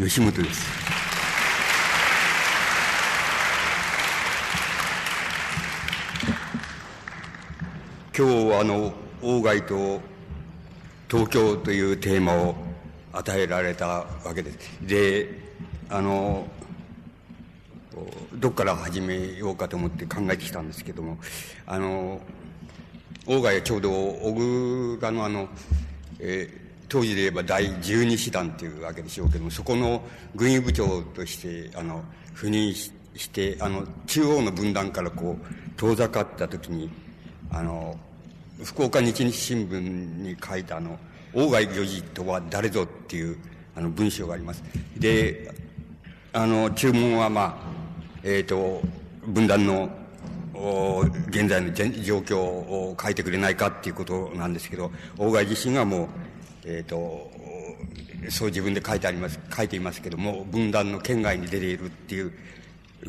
吉本です。今日あの、鴎外と東京というテーマを与えられたわけです。で、あの、どっから始めようかと思って考えてきたんですけども、あの、鴎外はちょうど小倉のあの、えー、当時で言えば第十二師団というわけでしょうけども、そこの軍医部長として、あの、赴任して、あの、中央の分断からこう、遠ざかった時に、あの、福岡日日新聞に書いたあの、鴎外御事とは誰ぞっていう、あの、文章があります。で、あの、注文はまあ、えっ、ー、と、分断の現在の状況を書いてくれないかっていうことなんですけど、鴎外自身がもう、えっ、ー、と、そう自分で書いてあります、書いていますけども、分断の県外に出ているっていう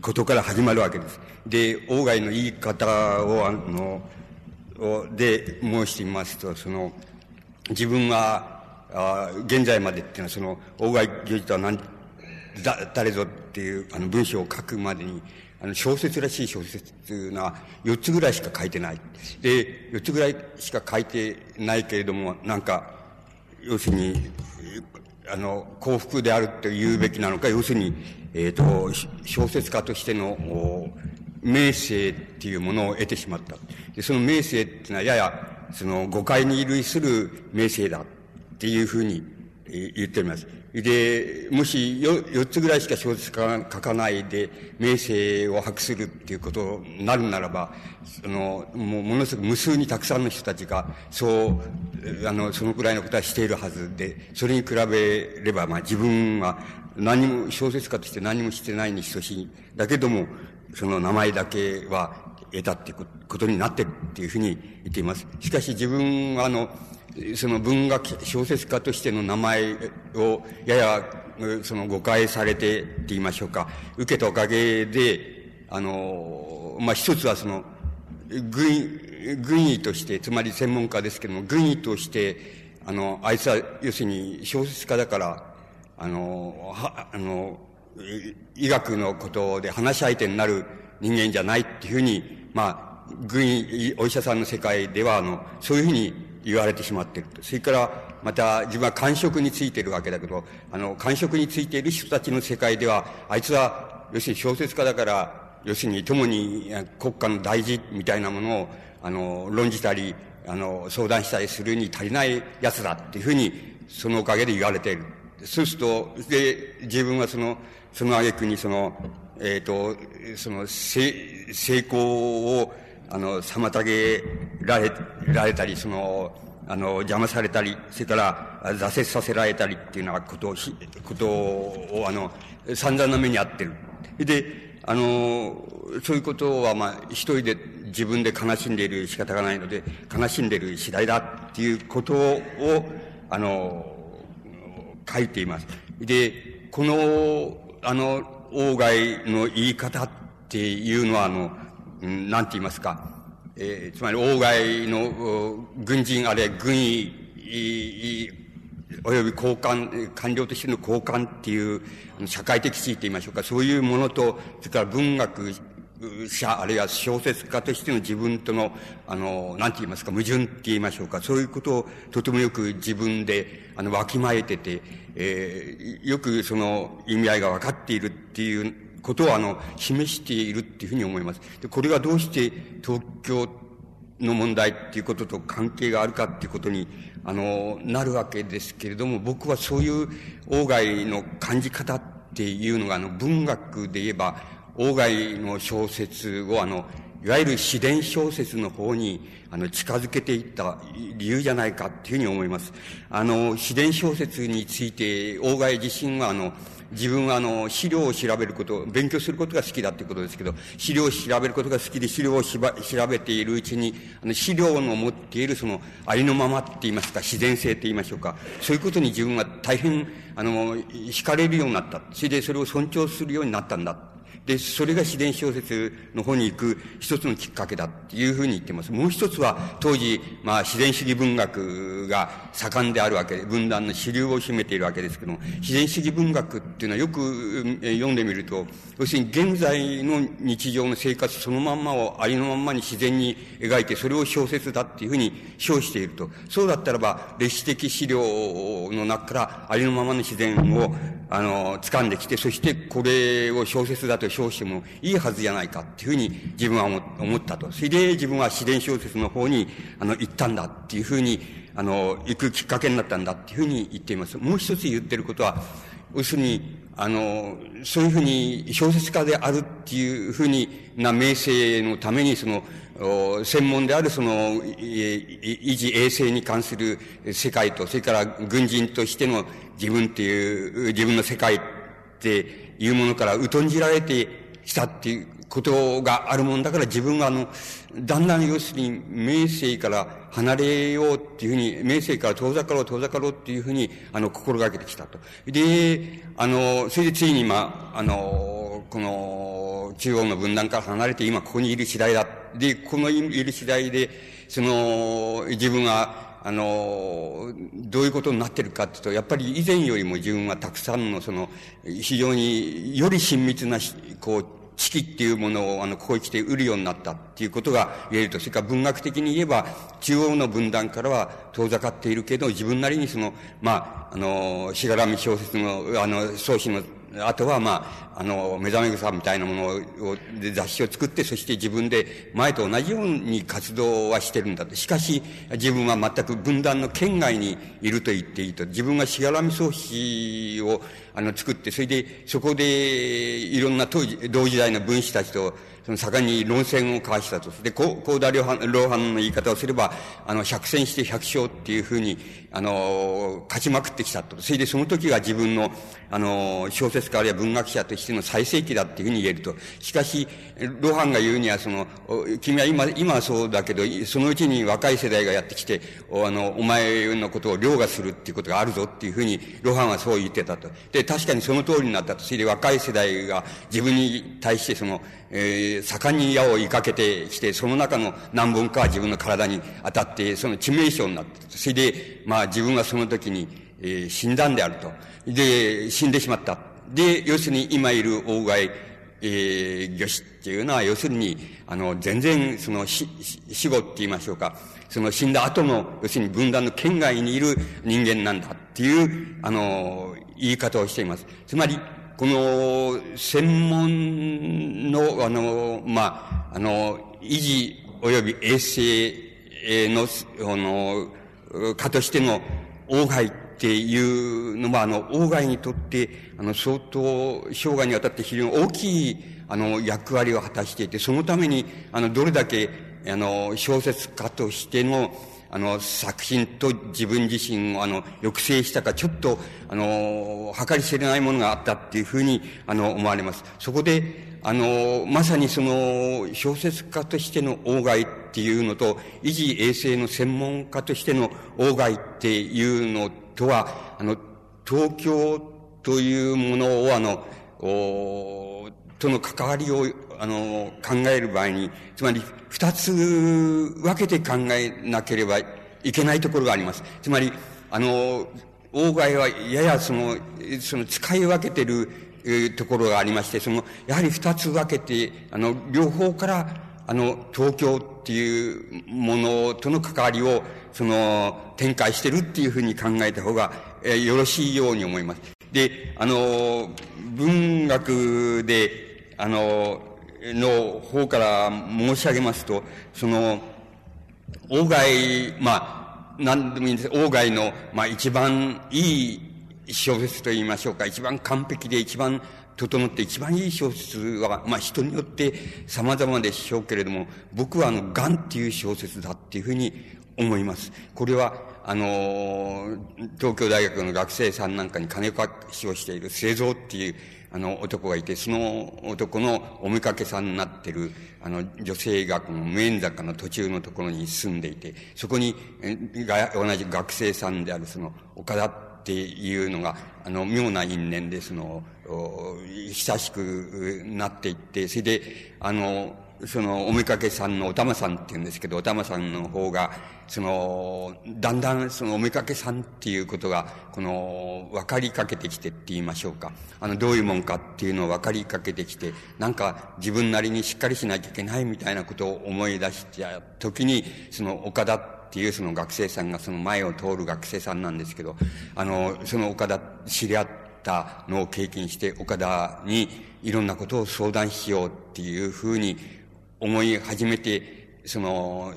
ことから始まるわけです。で、鴎外の言い方を、あの、で申してみますと、その、自分は、あ現在までっていうのは、その、鴎外行事とは何、だ、誰ぞっていう、あの、文章を書くまでに、あの、小説らしい小説が4つぐらいしか書いてない。で、4つぐらいしか書いてないけれども、なんか、要するに、あの、幸福であると言うべきなのか、要するに、えっ、ー、と、小説家としての、名声っていうものを得てしまった。で、その名声っていうのはやや、その誤解に類する名声だっていうふうに言っております。で、もし4つぐらいしか小説書かないで、名声を博するっていうことになるならば、その、もうものすごく無数にたくさんの人たちが、そう、あの、そのくらいのことはしているはずで、それに比べれば、まあ自分は何も、小説家として何もしてないに等しい。だけども、その名前だけは得たってことになってるっていうふうに言っています。しかし自分はあの、その文学小説家としての名前をややその誤解されてって言いましょうか、受けたおかげで、あの、まあ、一つはその、軍、軍医として、つまり専門家ですけども、軍医として、あの、あいつは、要するに小説家だから、あの、は、あの、医学のことで話し相手になる人間じゃないっていうふうに、まあ、軍医、お医者さんの世界では、あの、そういうふうに言われてしまっていると。それから、また自分は感触についているわけだけど、あの、感触についている人たちの世界では、あいつは、要するに小説家だから、要するに共に国家の大事みたいなものを、あの、論じたり、あの、相談したりするに足りない奴だっていうふうに、そのおかげで言われている。そうすると、で、自分はその、その挙句にその、えっ、ー、と、その、成功を、あの、妨げられ、られたり、その、あの、邪魔されたり、それから挫折させられたりっていうようなことを、ことを、あの、散々な目に遭ってる。で、あの、そういうことは、まあ、一人で自分で悲しんでいる仕方がないので、悲しんでいる次第だっていうことを、あの、書いています。で、この、あの、外の言い方っていうのは、あの、なんて言いますか、えー、つまり、外の軍人あるいは軍医、および交換、官僚としての交換っていう、社会的地位と言いましょうか、そういうものと、それから文学者、あるいは小説家としての自分との、あの、なんて言いますか、矛盾って言いましょうか、そういうことをとてもよく自分で、あの、わきまえてて、えー、よくその意味合いが分かっているっていうことをあの、示しているっていうふうに思います。で、これがどうして東京の問題っていうことと関係があるかっていうことに、あの、なるわけですけれども、僕はそういう外の感じ方っていうのが、あの、文学で言えば、外の小説をあの、いわゆる自伝小説の方に、あの、近づけていった理由じゃないかっていうふうに思います。あの、自伝小説について、大外自身はあの、自分はあの、資料を調べること、勉強することが好きだっていうことですけど、資料を調べることが好きで資料をしば調べているうちに、あの、資料の持っているその、ありのままって言いますか、自然性って言いましょうか、そういうことに自分は大変、あの、惹かれるようになった。それでそれを尊重するようになったんだ。で、それが自然小説の方に行く一つのきっかけだっていうふうに言ってます。もう一つは、当時、まあ、自然主義文学が盛んであるわけで、分断の主流を占めているわけですけども、自然主義文学っていうのはよく読んでみると、要するに現在の日常の生活そのまんまをありのまんまに自然に描いて、それを小説だっていうふうに称していると。そうだったらば、歴史的資料の中からありのままの自然を、あの、掴んできて、そしてこれを小説だと称してもいいはずじゃないかっていうふうに自分は思ったと。それで自分は自然小説の方に、あの、行ったんだっていうふうに、あの、行くきっかけになったんだっていうふうに言っています。もう一つ言ってることは、要するに、あの、そういうふうに小説家であるっていうふうにな名声のために、その、専門であるその、維持衛生に関する世界と、それから軍人としての自分っていう、自分の世界っていうものから疎んじられてきたっていうことがあるもんだから自分はあの、だんだん要するに名声から離れようっていうふうに、名声から遠ざかろう遠ざかろうっていうふうに、あの、心がけてきたと。で、あの、それでついに今、あの、この、中央の分断から離れて今ここにいる次第だ。で、このいる次第で、その、自分は、あの、どういうことになってるかっていうと、やっぱり以前よりも自分はたくさんのその、非常により親密な、こう、四季っていうものを、あの、ここに来て売るようになったっていうことが言えると、それから文学的に言えば、中央の分断からは遠ざかっているけど、自分なりにその、まあ、あの、しがらみ小説の、あの、創始のあとは、まあ、あの、目覚め草みたいなものを、雑誌を作って、そして自分で前と同じように活動はしてるんだと。しかし、自分は全く分断の圏外にいると言っていいと。自分がしがらみ創始を、あの、作って、それで、そこで、いろんな当時、同時代の分子たちと、その盛んに論戦を交わしたと。で、高田量販、老藩の言い方をすれば、あの、百戦して百勝っていうふうに、あの、勝ちまくってきたと。それでその時が自分の、あの、小説家あるいは文学者としての最盛期だっていうふうに言えると。しかし、露伴が言うには、その、君は今、今はそうだけど、そのうちに若い世代がやってきて、おあの、お前のことを凌駕するっていうことがあるぞっていうふうに、露伴はそう言ってたと。で、確かにその通りになったと。それで若い世代が自分に対してその、えー、盛んに矢を追いかけてきて、その中の何本か自分の体に当たって、その致命傷になって、それで、まあ自分はその時に、えー、死んだんであると。で、死んでしまった。で、要するに今いる大貝、えー、魚子っていうのは、要するに、あの、全然、その、死、死後って言いましょうか。その死んだ後の、要するに分断の県外にいる人間なんだっていう、あの、言い方をしています。つまり、この、専門の、あの、まあ、あの、維持及び衛生の、あの、かとしての、王外っていうのは、あの、王外にとって、あの、相当、生涯にわたって非常に大きい、あの、役割を果たしていて、そのために、あの、どれだけ、あの、小説家としての、あの、作品と自分自身を、あの、抑制したか、ちょっと、あの、計り知れないものがあったっていうふうに、あの、思われます。そこで、あの、まさにその、小説家としての王外っていうのと、維持衛生の専門家としての王外っていうのとは、あの、東京というものを、あの、おとの関わりを、あの、考える場合に、つまり、二つ分けて考えなければいけないところがあります。つまり、あの、王外はややその、その使い分けてる、えところがありまして、その、やはり二つ分けて、あの、両方から、あの、東京っていうものとの関わりを、その、展開してるっていうふうに考えた方が、えー、よろしいように思います。で、あの、文学で、あの、の方から申し上げますと、その、王外、まあ、何でもいいんです。王外の、まあ、一番いい小説と言いましょうか。一番完璧で一番整って一番いい小説は、まあ人によって様々でしょうけれども、僕はあの、ガンっていう小説だっていうふうに思います。これは、あの、東京大学の学生さんなんかに金貸しをしている製造っていう、あの男がいて、その男のお見かけさんになってる、あの女性がこの無縁坂の途中のところに住んでいて、そこに、が、同じ学生さんであるその岡田っていうのが、あの、妙な因縁で、その、親しくなっていって、それで、あの、その、おめかけさんのおたまさんって言うんですけど、おたまさんの方が、その、だんだんそのおめかけさんっていうことが、この、分かりかけてきてって言いましょうか。あの、どういうもんかっていうのを分かりかけてきて、なんか自分なりにしっかりしなきゃいけないみたいなことを思い出した時に、その岡田っていうその学生さんがその前を通る学生さんなんですけど、あの、その岡田知り合ったのを経験して、岡田にいろんなことを相談しようっていうふうに思い始めて、その、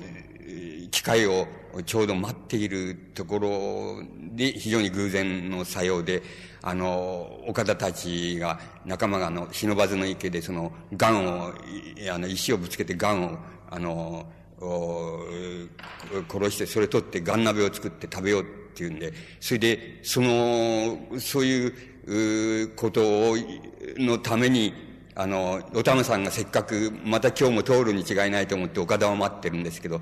機会をちょうど待っているところで、非常に偶然の作用で、あの、岡田たちが、仲間があの、忍ばずの池で、その、癌を、あの、石をぶつけて癌を、あの、殺して、それ取って癌鍋を作って食べようっていうんで、それで、その、そういう、ことを、のために、あの、おたむさんがせっかく、また今日も通るに違いないと思って岡田を待ってるんですけど、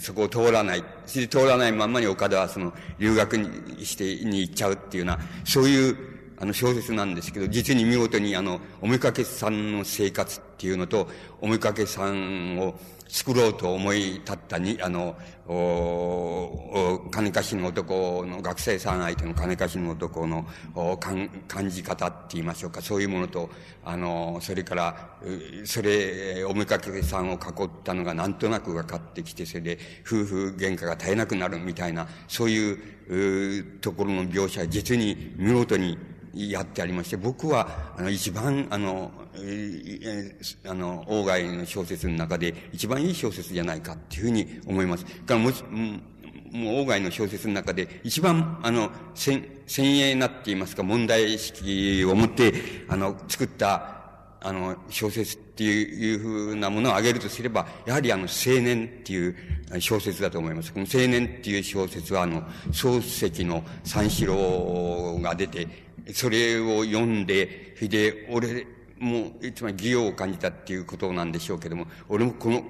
そこを通らない。通らないままに岡田はその、留学にして、に行っちゃうっていうような、そういう、あの小説なんですけど、実に見事にあの、おめかけさんの生活っていうのと、おめかけさんを作ろうと思い立ったに、あの、お金貸しの男の、学生さん相手の金貸しの男の感感じ方って言いましょうか、そういうものと、あの、それから、それ、おめかけさんを囲ったのがなんとなく分かってきて、それで夫婦喧嘩が絶えなくなるみたいな、そういうところの描写、実に見事にやってありまして、僕は、あの、一番、あの、あの、外の小説の中で一番いい小説じゃないかっていうふうに思います。からももう外の小説の中で一番、あの、先鋭なって言いますか、問題意識を持って、あの、作った、あの、小説っていうふうなものを挙げるとすれば、やはりあの、青年っていう小説だと思います。この青年っていう小説は、あの、漱石の三四郎が出て、それを読んで、それで、俺も、つまり義を感じたっていうことなんでしょうけども、俺もこの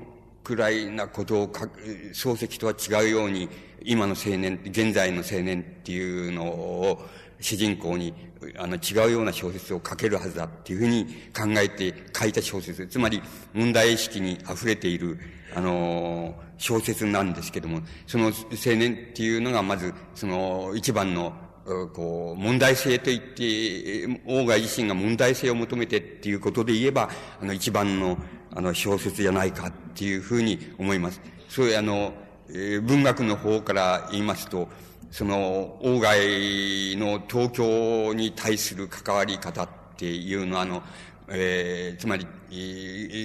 くらいなことを書く、漱石とは違うように、今の青年、現在の青年っていうのを、主人公に、あの、違うような小説を書けるはずだっていうふうに考えて書いた小説。つまり、問題意識に溢れている、あの、小説なんですけども、その青年っていうのがまず、その、一番のこう、問題性といって、王が自身が問題性を求めてっていうことで言えば、あの、一番の、あの、小説じゃないかっていうふうに思います。そういう、あの、え、文学の方から言いますと、その、王外の東京に対する関わり方っていうのは、あの、えー、つまり、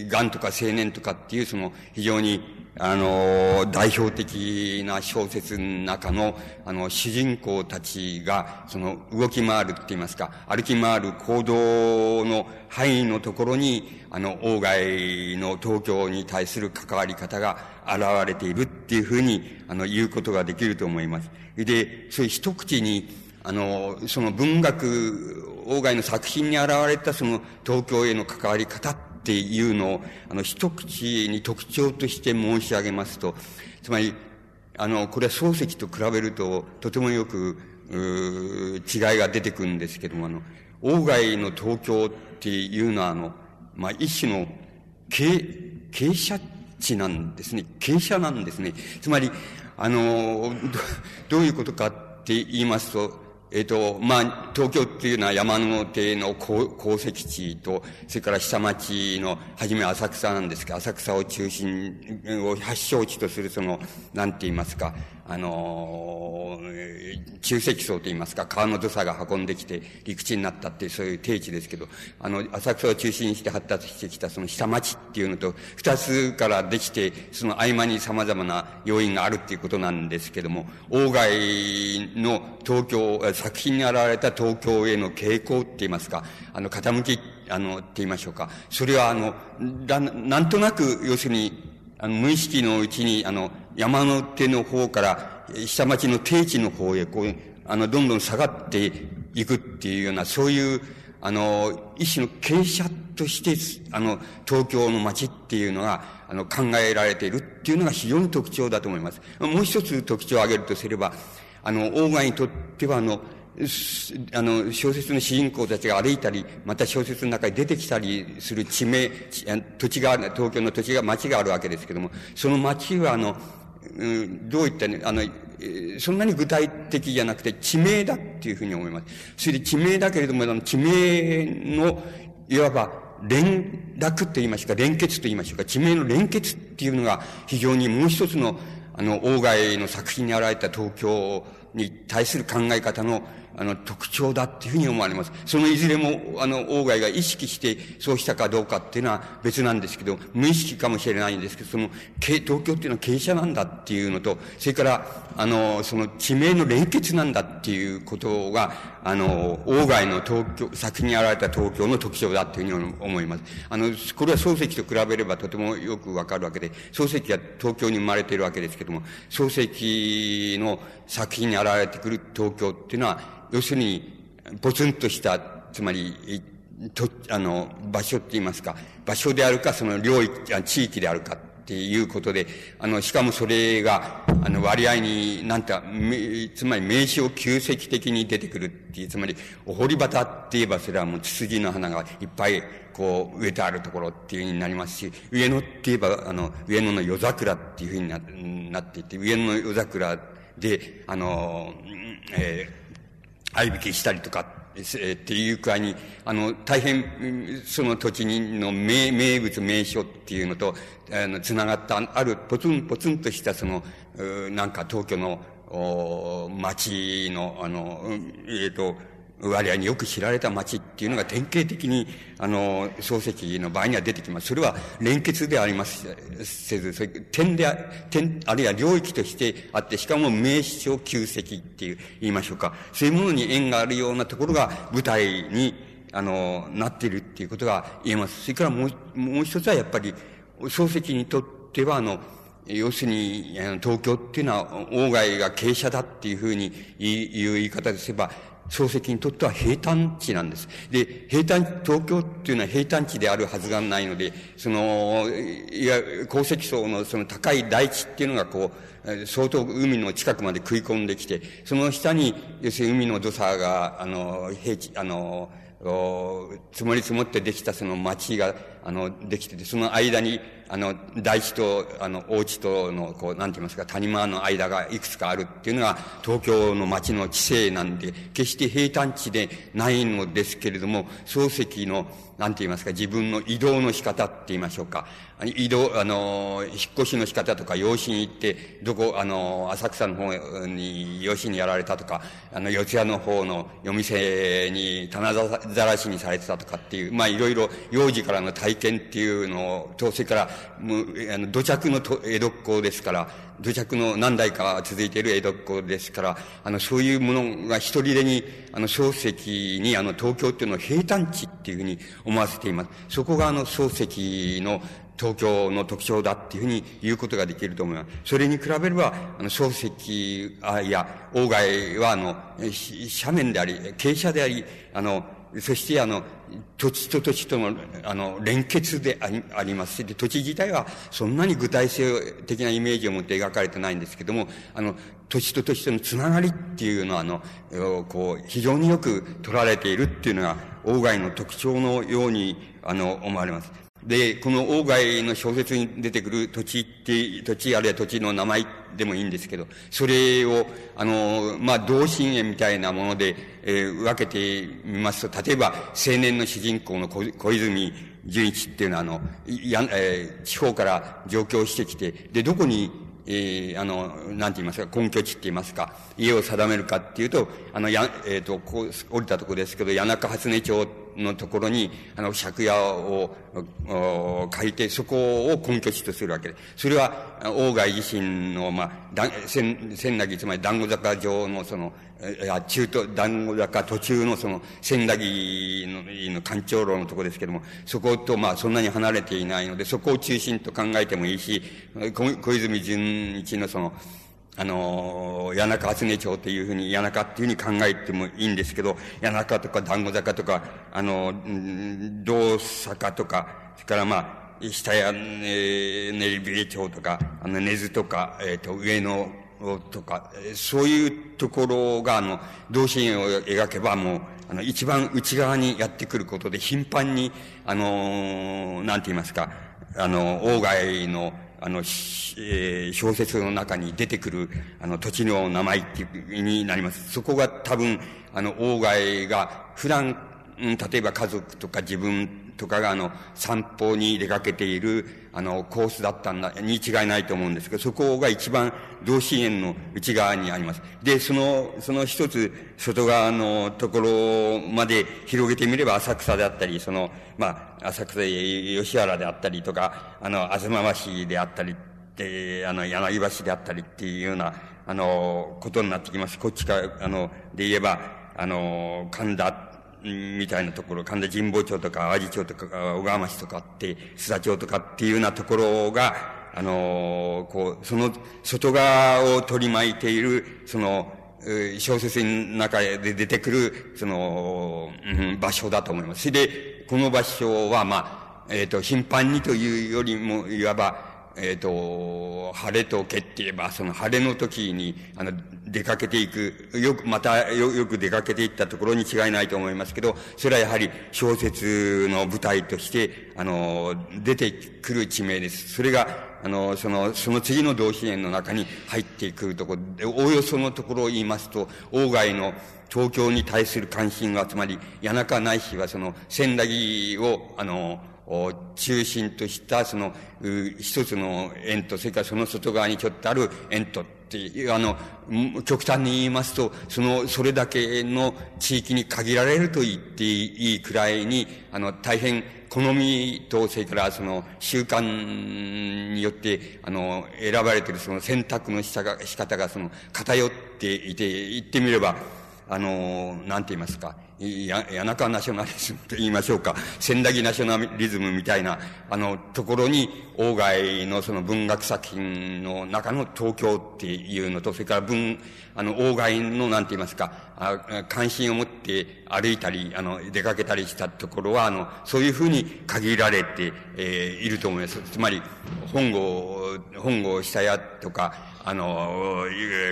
癌とか青年とかっていうその非常にあの、代表的な小説の中の、あの、主人公たちが、その、動き回るって言いますか、歩き回る行動の範囲のところに、あの、王外の東京に対する関わり方が現れているっていうふうに、あの、言うことができると思います。で、そういう一口に、あの、その文学、王外の作品に現れたその東京への関わり方っていうのを、あの、一口に特徴として申し上げますと、つまり、あの、これは漱石と比べると、とてもよく、違いが出てくるんですけども、あの、王外の東京っていうのは、あの、まあ、一種の、傾、斜地なんですね。傾斜なんですね。つまり、あの、どういうことかって言いますと、えっ、と、まあ、東京っていうのは山の手の鉱石地と、それから下町の、はじめ浅草なんですけど、浅草を中心を発祥地とするその、なんて言いますか、あのー、中積層と言いますか、川の土佐が運んできて陸地になったっていうそういう定地ですけど、あの、浅草を中心にして発達してきたその下町っていうのと、二つからできて、その合間に様々な要因があるっていうことなんですけども、王外の東京、作品に現れた東京への傾向って言いますか、あの、傾き、あの、って言いましょうか。それはあの、だ、なんとなく、要するに、あの、無意識のうちに、あの、山の手の方から、下町の定地の方へ、こう、あの、どんどん下がっていくっていうような、そういう、あの、一種の傾斜として、あの、東京の街っていうのが、あの、考えられているっていうのが非常に特徴だと思います。もう一つ特徴を挙げるとすれば、あの、王外にとっては、あの、あの、小説の主人公たちが歩いたり、また小説の中に出てきたりする地名、土地が、東京の土地が、町があるわけですけども、その町は、あの、うん、どういったね、あの、そんなに具体的じゃなくて地名だっていうふうに思います。それで地名だけれども、あの地名の、いわば連絡と言いましょうか、連結と言いましょうか、地名の連結っていうのが非常にもう一つの、あの、外の作品に現れた東京に対する考え方のあの、特徴だっていうふうに思われます。そのいずれも、あの、外が意識してそうしたかどうかっていうのは別なんですけど、無意識かもしれないんですけど、その、東京っていうのは傾斜なんだっていうのと、それから、あの、その地名の連結なんだっていうことが、あの、外の東京、先に現れた東京の特徴だっていうふうに思います。あの、これは漱石と比べればとてもよくわかるわけで、漱石は東京に生まれているわけですけども、漱石の作品に現れてくる東京っていうのは、要するに、ポツンとした、つまり、と、あの、場所って言いますか、場所であるか、その領域、地域であるかっていうことで、あの、しかもそれが、あの、割合に、なんて、つまり名称旧跡的に出てくるっていう、つまり、お堀端って言えばそれはもうツツジの花がいっぱい、こう、植えてあるところっていうふうになりますし、上野って言えば、あの、上野の夜桜っていうふうになっていて、上野の夜桜で、あの、えー合いびきしたりとか、っていう具合に、あの、大変、その土地の名、名物名所っていうのと、あの、繋がった、ある、ポツンポツンとしたその、なんか東京の、お町の、あの、えっ、ー、と、割合によく知られた町っていうのが典型的に、あの、漱石の場合には出てきます。それは連結でありますせず、それ点で、点、あるいは領域としてあって、しかも名称旧跡っていう言いましょうか。そういうものに縁があるようなところが舞台に、あの、なっているっていうことが言えます。それからもう、もう一つはやっぱり、漱石にとっては、あの、要するに、東京っていうのは、外が傾斜だっていうふうに言う言い方ですれば、漱石にとっては平坦地なんです。で、平坦、東京っていうのは平坦地であるはずがないので、その、いや、鉱石層のその高い大地っていうのがこう、相当海の近くまで食い込んできて、その下に、要するに海の土砂が、あの、平地、あの、積もり積もってできたその町が、あの、できてて、その間に、あの、大地と、あの、大地との、こう、なんて言いますか、谷間の間がいくつかあるっていうのが、東京の町の地勢なんで、決して平坦地でないのですけれども、漱石の、なんて言いますか、自分の移動の仕方って言いましょうか。移動、あの、引っ越しの仕方とか、養子に行って、どこ、あの、浅草の方に養子にやられたとか、あの、四谷の方の夜店に棚ざらしにされてたとかっていう、まあ、いろいろ幼児からの体験っていうのと、それから、もう、あの、土着の江戸っ子ですから、土着の何代か続いている江戸っ子ですから、あの、そういうものが一人でに、あの、漱石に、あの、東京っていうのを平坦地っていうふうに思わせています。そこが、あの、漱石の東京の特徴だっていうふうに言うことができると思います。それに比べれば、あの、漱石、あ、いや、外は、あの、斜面であり、傾斜であり、あの、そしてあの、土地と土地との、あの、連結であります、で、土地自体はそんなに具体性的なイメージを持って描かれてないんですけども、あの、土地と土地とのつながりっていうのは、あの、こう、非常によく取られているっていうのが、外の特徴のように、あの、思われます。で、この外の小説に出てくる土地って、土地あるいは土地の名前でもいいんですけど、それを、あの、まあ、同心円みたいなもので、えー、分けてみますと、例えば、青年の主人公の小泉純一っていうのは、あの、や、えー、地方から上京してきて、で、どこにえー、あの、なんて言いますか、根拠地って言いますか、家を定めるかっていうと、あの、や、えっ、ー、と、こう、降りたとこですけど、谷中初音町のところに、あの、借家を、借りて、そこを根拠地とするわけで。それは、大外自身の、まあ、だ千、千なぎ、つまり団子坂上の、その、いや、中途、団子坂途中のその、千駄木の、の官庁楼のところですけども、そこと、まあ、そんなに離れていないので、そこを中心と考えてもいいし、小泉純一のその、あの、谷中厚根町っていうふうに、谷中っていうふうに考えてもいいんですけど、谷中とか団子坂とか、あの、道坂とか、それからまあ、下屋、えー、練りビレ町とか、あの、根津とか、えっ、ー、と、上野とか、そういうところが、あの、同心を描けばもう、あの、一番内側にやってくることで、頻繁に、あの、なんて言いますか、あの、外の、あの、えー、小説の中に出てくる、あの、土地の名前っていうになります。そこが多分、あの、外が普段、例えば家族とか自分とかがあの、散歩に出かけている、あの、コースだったんだ、に違いないと思うんですけど、そこが一番同心円の内側にあります。で、その、その一つ、外側のところまで広げてみれば浅草であったり、その、まあ、浅草吉原であったりとか、あの、東橋であったり、で、あの、柳橋であったりっていうような、あの、ことになってきます。こっちか、あの、で言えば、あの、神田みたいなところ、神田神保町とか淡路町とか小川町とかって、須田町とかっていうようなところが、あの、こう、その外側を取り巻いている、その、小説の中で出てくる、その、うん、場所だと思います。それで、この場所は、まあ、えっ、ー、と、頻繁にというよりも、いわば、えっ、ー、と、晴れとけって言えば、その晴れの時に、あの、出かけていく、よく、またよ、よく出かけていったところに違いないと思いますけど、それはやはり小説の舞台として、あの、出てくる地名です。それが、あの、その、その次の同心円の中に入ってくるところで、おおよそのところを言いますと、外の東京に対する関心は、つまり、谷中ないしはその、千駄木を、あの、中心としたその、一つの円と、それからその外側にちょっとある円とっていう、あの、極端に言いますと、その、それだけの地域に限られると言っていいくらいに、あの、大変好みと、それからその、習慣によって、あの、選ばれているその選択の仕方が、その、偏っていて、言ってみれば、あの、なんて言いますか、や、谷中ナショナリズムと言いましょうか、千駄木ナショナリズムみたいな、あの、ところに、外のその文学作品の中の東京っていうのと、それから文、あの、外の、なんて言いますか、あ関心を持って歩いたり、あの、出かけたりしたところは、あの、そういうふうに限られて、えー、いると思います。つまり、本郷、本郷久屋とか、あの、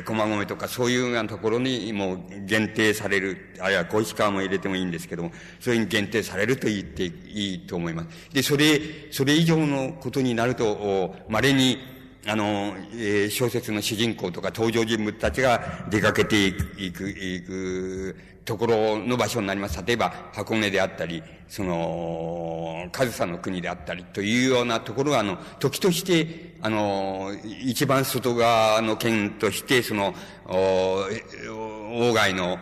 駒込とかそういうようなところにもう限定される、あるいは小石川も入れてもいいんですけども、それに限定されると言っていいと思います。で、それ、それ以上のことになると、稀に、あの、えー、小説の主人公とか登場人物たちが出かけていく、いく、いくところの場所になります。例えば、箱根であったり、その、上総の国であったりというようなところは、あの、時として、あの、一番外側の県として、その、お外の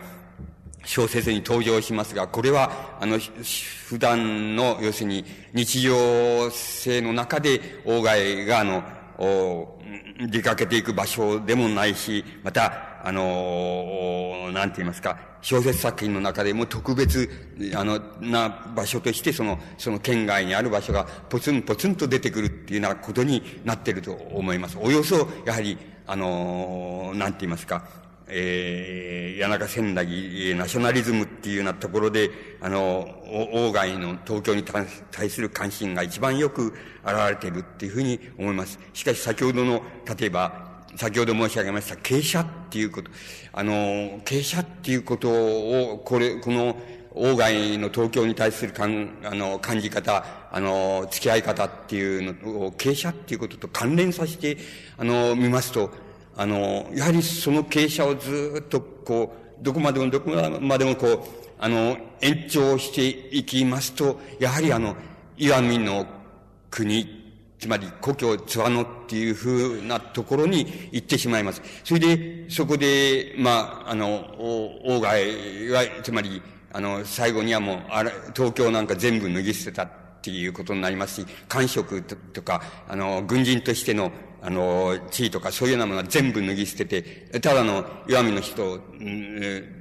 小説に登場しますが、これは、あの、普段の、要するに、日常性の中で、外が、あの、お出かけていく場所でもないし、また、あの、なんて言いますか、小説作品の中でも特別、あの、な場所として、その、その県外にある場所がポツンポツンと出てくるっていうようなことになってると思います。およそ、やはり、あの、なんて言いますか、えー、谷中千駄木ナショナリズムっていうようなところで、あの、王外の東京に対する関心が一番よく現れているっていうふうに思います。しかし先ほどの、例えば、先ほど申し上げました、傾斜っていうこと、あの、傾斜っていうことを、これ、この、王外の東京に対するかん、あの、感じ方、あの、付き合い方っていうのを、傾斜っていうことと関連させて、あの、見ますと、あの、やはりその傾斜をずっとこう、どこまでもどこまでもこう、あの、延長していきますと、やはりあの、岩見の国、つまり故郷津和野っていうふうなところに行ってしまいます。それで、そこで、まあ、あの、大外が、つまり、あの、最後にはもう、あら、東京なんか全部脱ぎ捨てたっていうことになりますし、官職とか、あの、軍人としての、あの、地位とかそういうようなものは全部脱ぎ捨てて、ただの弱みの人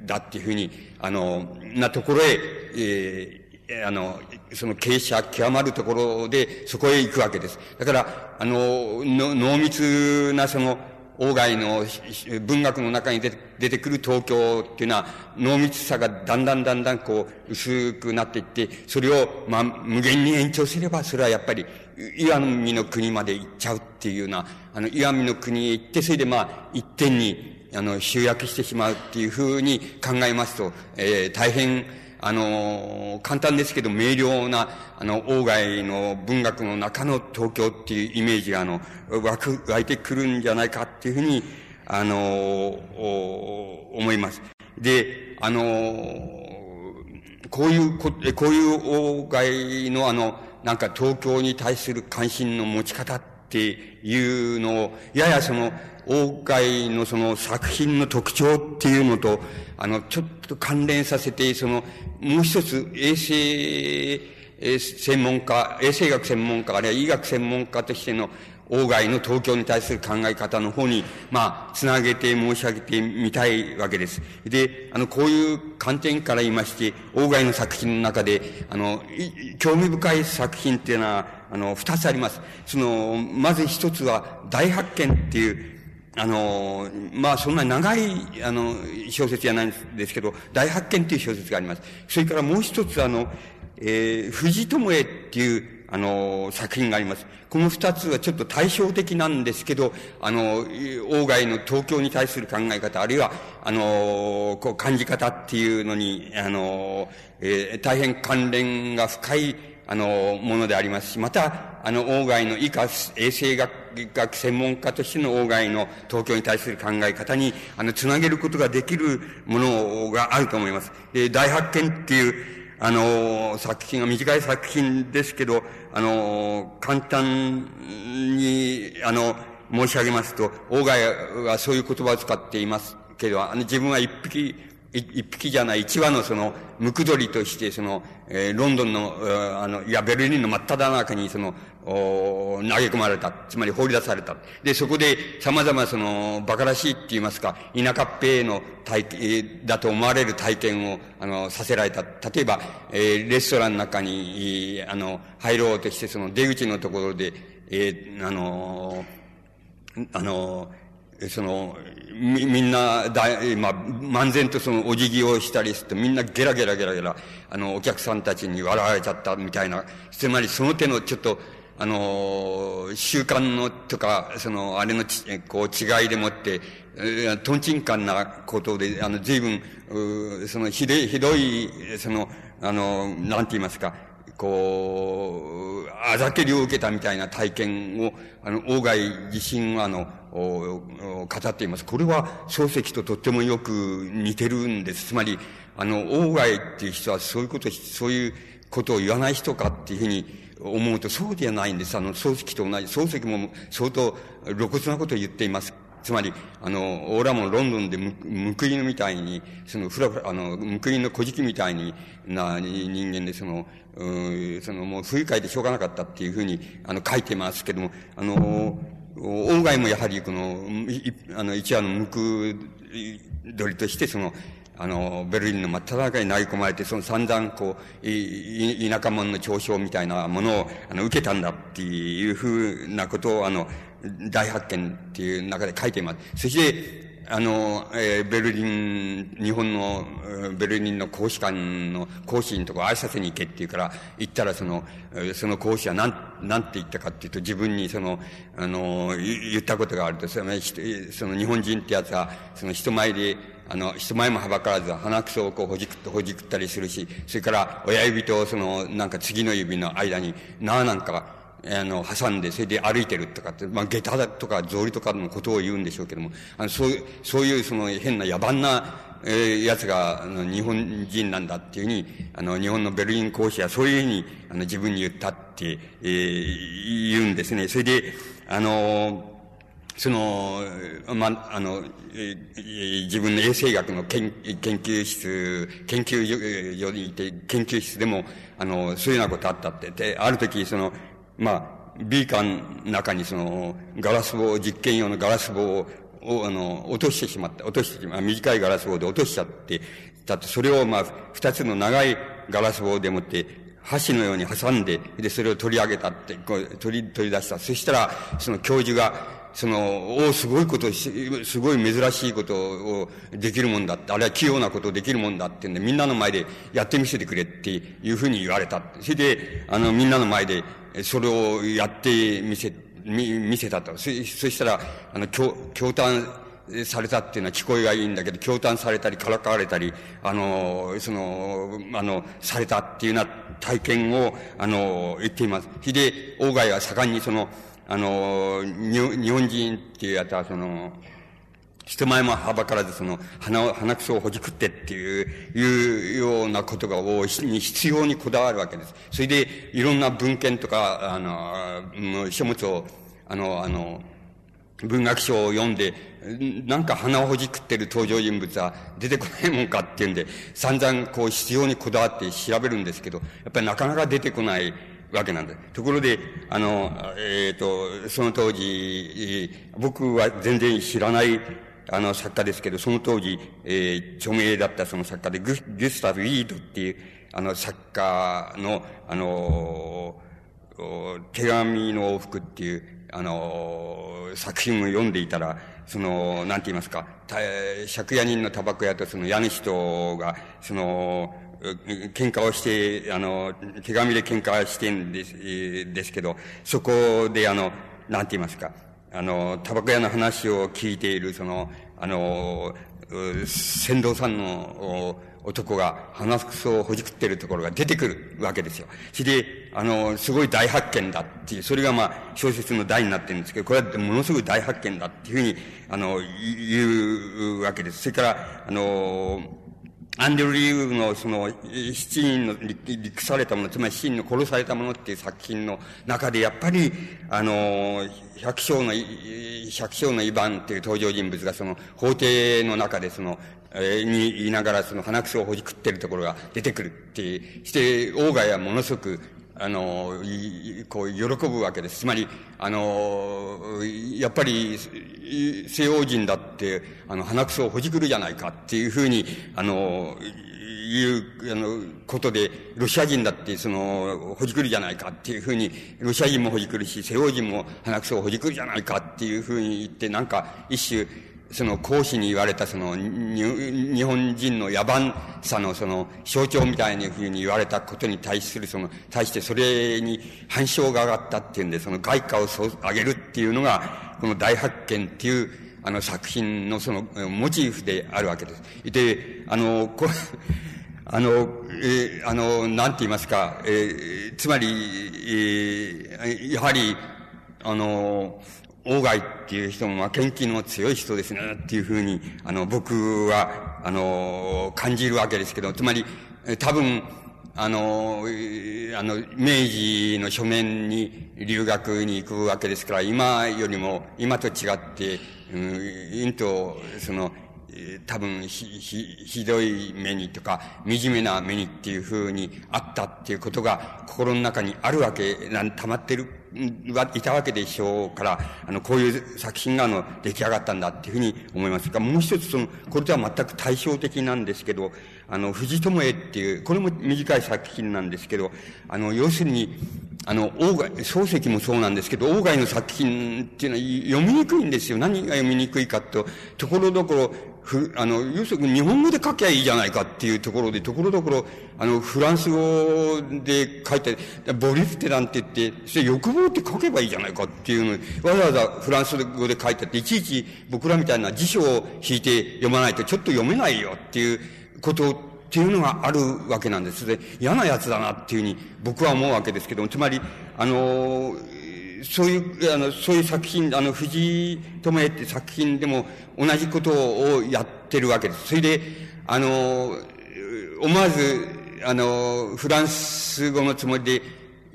だっていうふうに、あの、なところへ、えー、あの、その傾斜極まるところで、そこへ行くわけです。だから、あの、の濃密なその、外の文学の中に出てくる東京っていうのは、濃密さがだんだんだんだんこう、薄くなっていって、それを、まあ、無限に延長すれば、それはやっぱり、岩見の国まで行っちゃうっていうような、あの、岩見の国へ行って、それでまあ、一点に、あの、集約してしまうっていうふうに考えますと、えー、大変、あの、簡単ですけど、明瞭な、あの、外の文学の中の東京っていうイメージが、あの、湧く、湧いてくるんじゃないかっていうふうに、あの、思います。で、あの、こういう、ここういう外のあの、なんか東京に対する関心の持ち方っていうのを、ややその、王会のその作品の特徴っていうのと、あの、ちょっと関連させて、その、もう一つ衛生専門家、衛生学専門家、あるいは医学専門家としての王外の東京に対する考え方の方に、まあ、つなげて申し上げてみたいわけです。で、あの、こういう観点から言いまして、王外の作品の中で、あの、興味深い作品っていうのは、あの、二つあります。その、まず一つは、大発見っていう、あの、まあ、そんな長い、あの、小説じゃないんですけど、大発見っていう小説があります。それからもう一つ、あの、えー、藤智恵っていう、あの、作品があります。この二つはちょっと対照的なんですけど、あの、外の東京に対する考え方、あるいは、あの、こう、感じ方っていうのに、あの、えー、大変関連が深い、あの、ものでありますし、また、あの、外の以下衛生学学専門家としての外の東京に対する考え方に、あの、つなげることができるものがあると思います。で、大発見っていう、あの、作品が短い作品ですけど、あの、簡単に、あの、申し上げますと、外はそういう言葉を使っていますけど、あの、自分は一匹、一匹じゃない、一羽のその、ムクドリとして、その、えー、ロンドンの、あの、いや、ベルリンの真っ只中に、その、お投げ込まれた。つまり放り出された。で、そこで様々その、馬鹿らしいって言いますか、田舎っぺの体験、だと思われる体験を、あの、させられた。例えば、えー、レストランの中に、あの、入ろうとして、その出口のところで、えー、あの、あの、その、み、みんな、だ、まあ、漫然とそのお辞儀をしたりすると、みんなゲラゲラゲラゲラ、あの、お客さんたちに笑われちゃったみたいな、つまりその手のちょっと、あの、習慣のとか、その、あれのち、こう、違いでもって、とんちんかんなことで、あの、随分、その、ひどい、ひどい、その、あの、なんて言いますか、こう、あざけりを受けたみたいな体験を、あの、外自身は、あの、語っています。これは漱石ととってもよく似てるんです。つまり、あの、外っていう人はそういうこと、そういうことを言わない人かっていうふうに思うとそうではないんです。あの、漱石と同じ、漱石も相当露骨なことを言っています。つまり、あの、俺らもロンドンでむ、報い犬みたいに、その、ふらふら、あの、報いの小じみたいにな人間で、その、うその、もう不愉快でしょうがなかったっていうふうに、あの、書いてますけども、あの、外もやはりこの、あの、一話のむく鳥として、その、あの、ベルリンの真っ只中に投げ込まれて、その散々、こう、い、田舎者の嘲笑みたいなものを、あの、受けたんだっていうふうなことを、あの、大発見っていう中で書いています。そして、あの、えー、ベルリン、日本の、ベルリンの公使館の講師のとこ挨拶に行けって言うから、行ったらその、その講師は何、何て言ったかっていうと、自分にその、あの、言ったことがあると、その、その日本人ってやつは、その人前で、あの、人前もはばからず、鼻くそをこうほじくっとほじくったりするし、それから親指とその、なんか次の指の間に、縄なんか、あの、挟んで、それで歩いてるとかって、まあ、下駄だとか草履とかのことを言うんでしょうけども、あの、そういう、そういうその変な野蛮な、えー、やつが、あの、日本人なんだっていうふうに、あの、日本のベルリン講師はそういうふうに、あの、自分に言ったって、えー、言うんですね。それで、あの、その、ま、あの、えー、自分の衛生学の研研究室、研究所にいて、研究室でも、あの、そういうようなことあったって。で、ある時、その、まあ、ビーカーの中にその、ガラス棒、実験用のガラス棒を、あの、落としてしまった。落としてしまった短いガラス棒で落としちゃって、だってそれをまあ、二つの長いガラス棒でもって、箸のように挟んで、で、それを取り上げたって、こう、取り、取り出した。そしたら、その教授が、その、おすごいことし、すごい珍しいことをできるもんだって、あるいは器用なことをできるもんだってんで、みんなの前でやってみせてくれっていうふうに言われた。それで、あの、みんなの前で、それをやってみせ、み、見せたと。そ、そしたら、あの、驚、驚嘆されたっていうのは聞こえがいいんだけど、驚嘆されたり、からかわれたり、あの、その、あの、されたっていうような体験を、あの、言っています。それで、外は盛んにその、あの、日本人っていうやつは、その、人前もはばからず、その、鼻を、鼻くそをほじくってっていう、いうようなことが、を、に必要にこだわるわけです。それで、いろんな文献とか、あの、書物を、あの、あの、文学賞を読んで、なんか鼻をほじくってる登場人物は出てこないもんかっていうんで、散々こう必要にこだわって調べるんですけど、やっぱりなかなか出てこないわけなんで。ところで、あの、えっ、ー、と、その当時、僕は全然知らないあの作家ですけど、その当時、えー、著名だったその作家でグ、ギュスタフ・イードっていう、あの作家の、あの、手紙の往復っていう、あの、作品を読んでいたら、その、なんて言いますか、借家人のタバコ屋とその家主とが、その、喧嘩をして、あの、手紙で喧嘩してんです、ですけど、そこであの、なんて言いますか、あの、タバコ屋の話を聞いている、その、あの、船頭さんの男が鼻くそをほじくってるところが出てくるわけですよ。それで、あの、すごい大発見だっていう、それがまあ小説の題になってるんですけど、これはものすごい大発見だっていうふうに、あの、言うわけです。それから、あの、アンドリュー・リーグのその、七人の陸されたもの、つまり七人の殺されたものっていう作品の中で、やっぱり、あの、百姓の、百姓のイヴァンっていう登場人物がその、法廷の中でその、え、に言いながらその鼻くそをほじくってるところが出てくるってして、外はものすごくあの、こう、喜ぶわけです。つまり、あの、やっぱり、西洋人だって、あの、鼻くそをほじくるじゃないかっていうふうに、あの、いう、あの、ことで、ロシア人だって、その、ほじくるじゃないかっていうふうに、ロシア人もほじくるし、西洋人も鼻くそをほじくるじゃないかっていうふうに言って、なんか、一種、その講師に言われたその日本人の野蛮さのその象徴みたいなふうに言われたことに対するその、対してそれに反証が上がったっていうんで、その外貨を上げるっていうのが、この大発見っていうあの作品のそのモチーフであるわけです。で、あの、こあの、えー、あの、なんて言いますか、えー、つまり、えー、やはり、あの、外っていう人も、まあ、元気の強い人ですね、っていうふうに、あの、僕は、あの、感じるわけですけど、つまり、多分、あの、あの、明治の初年に留学に行くわけですから、今よりも、今と違って、うん、うんと、その、多分ひ、ひ、ひどい目にとか、惨めな目にっていうふうにあったっていうことが心の中にあるわけ、なん、溜まってるはいたわけでしょうから、あの、こういう作品が、あの、出来上がったんだっていうふうに思いますが、もう一つ、その、これとは全く対照的なんですけど、あの、藤友絵っていう、これも短い作品なんですけど、あの、要するに、あの、外、漱石もそうなんですけど、外外の作品っていうのは読みにくいんですよ。何が読みにくいかと、ところどころ、ふ、あの、要するに日本語で書きゃいいじゃないかっていうところで、ところどころ、あの、フランス語で書いて、ボリフテなんて言って、それ欲望って書けばいいじゃないかっていうのわざわざフランス語で書いてあって、いちいち僕らみたいな辞書を引いて読まないとちょっと読めないよっていうことっていうのがあるわけなんです。で、嫌な奴だなっていうふうに僕は思うわけですけども、つまり、あの、そういう、あの、そういう作品、あの、藤井智恵って作品でも同じことをやってるわけです。それで、あの、思わず、あの、フランス語のつもりで、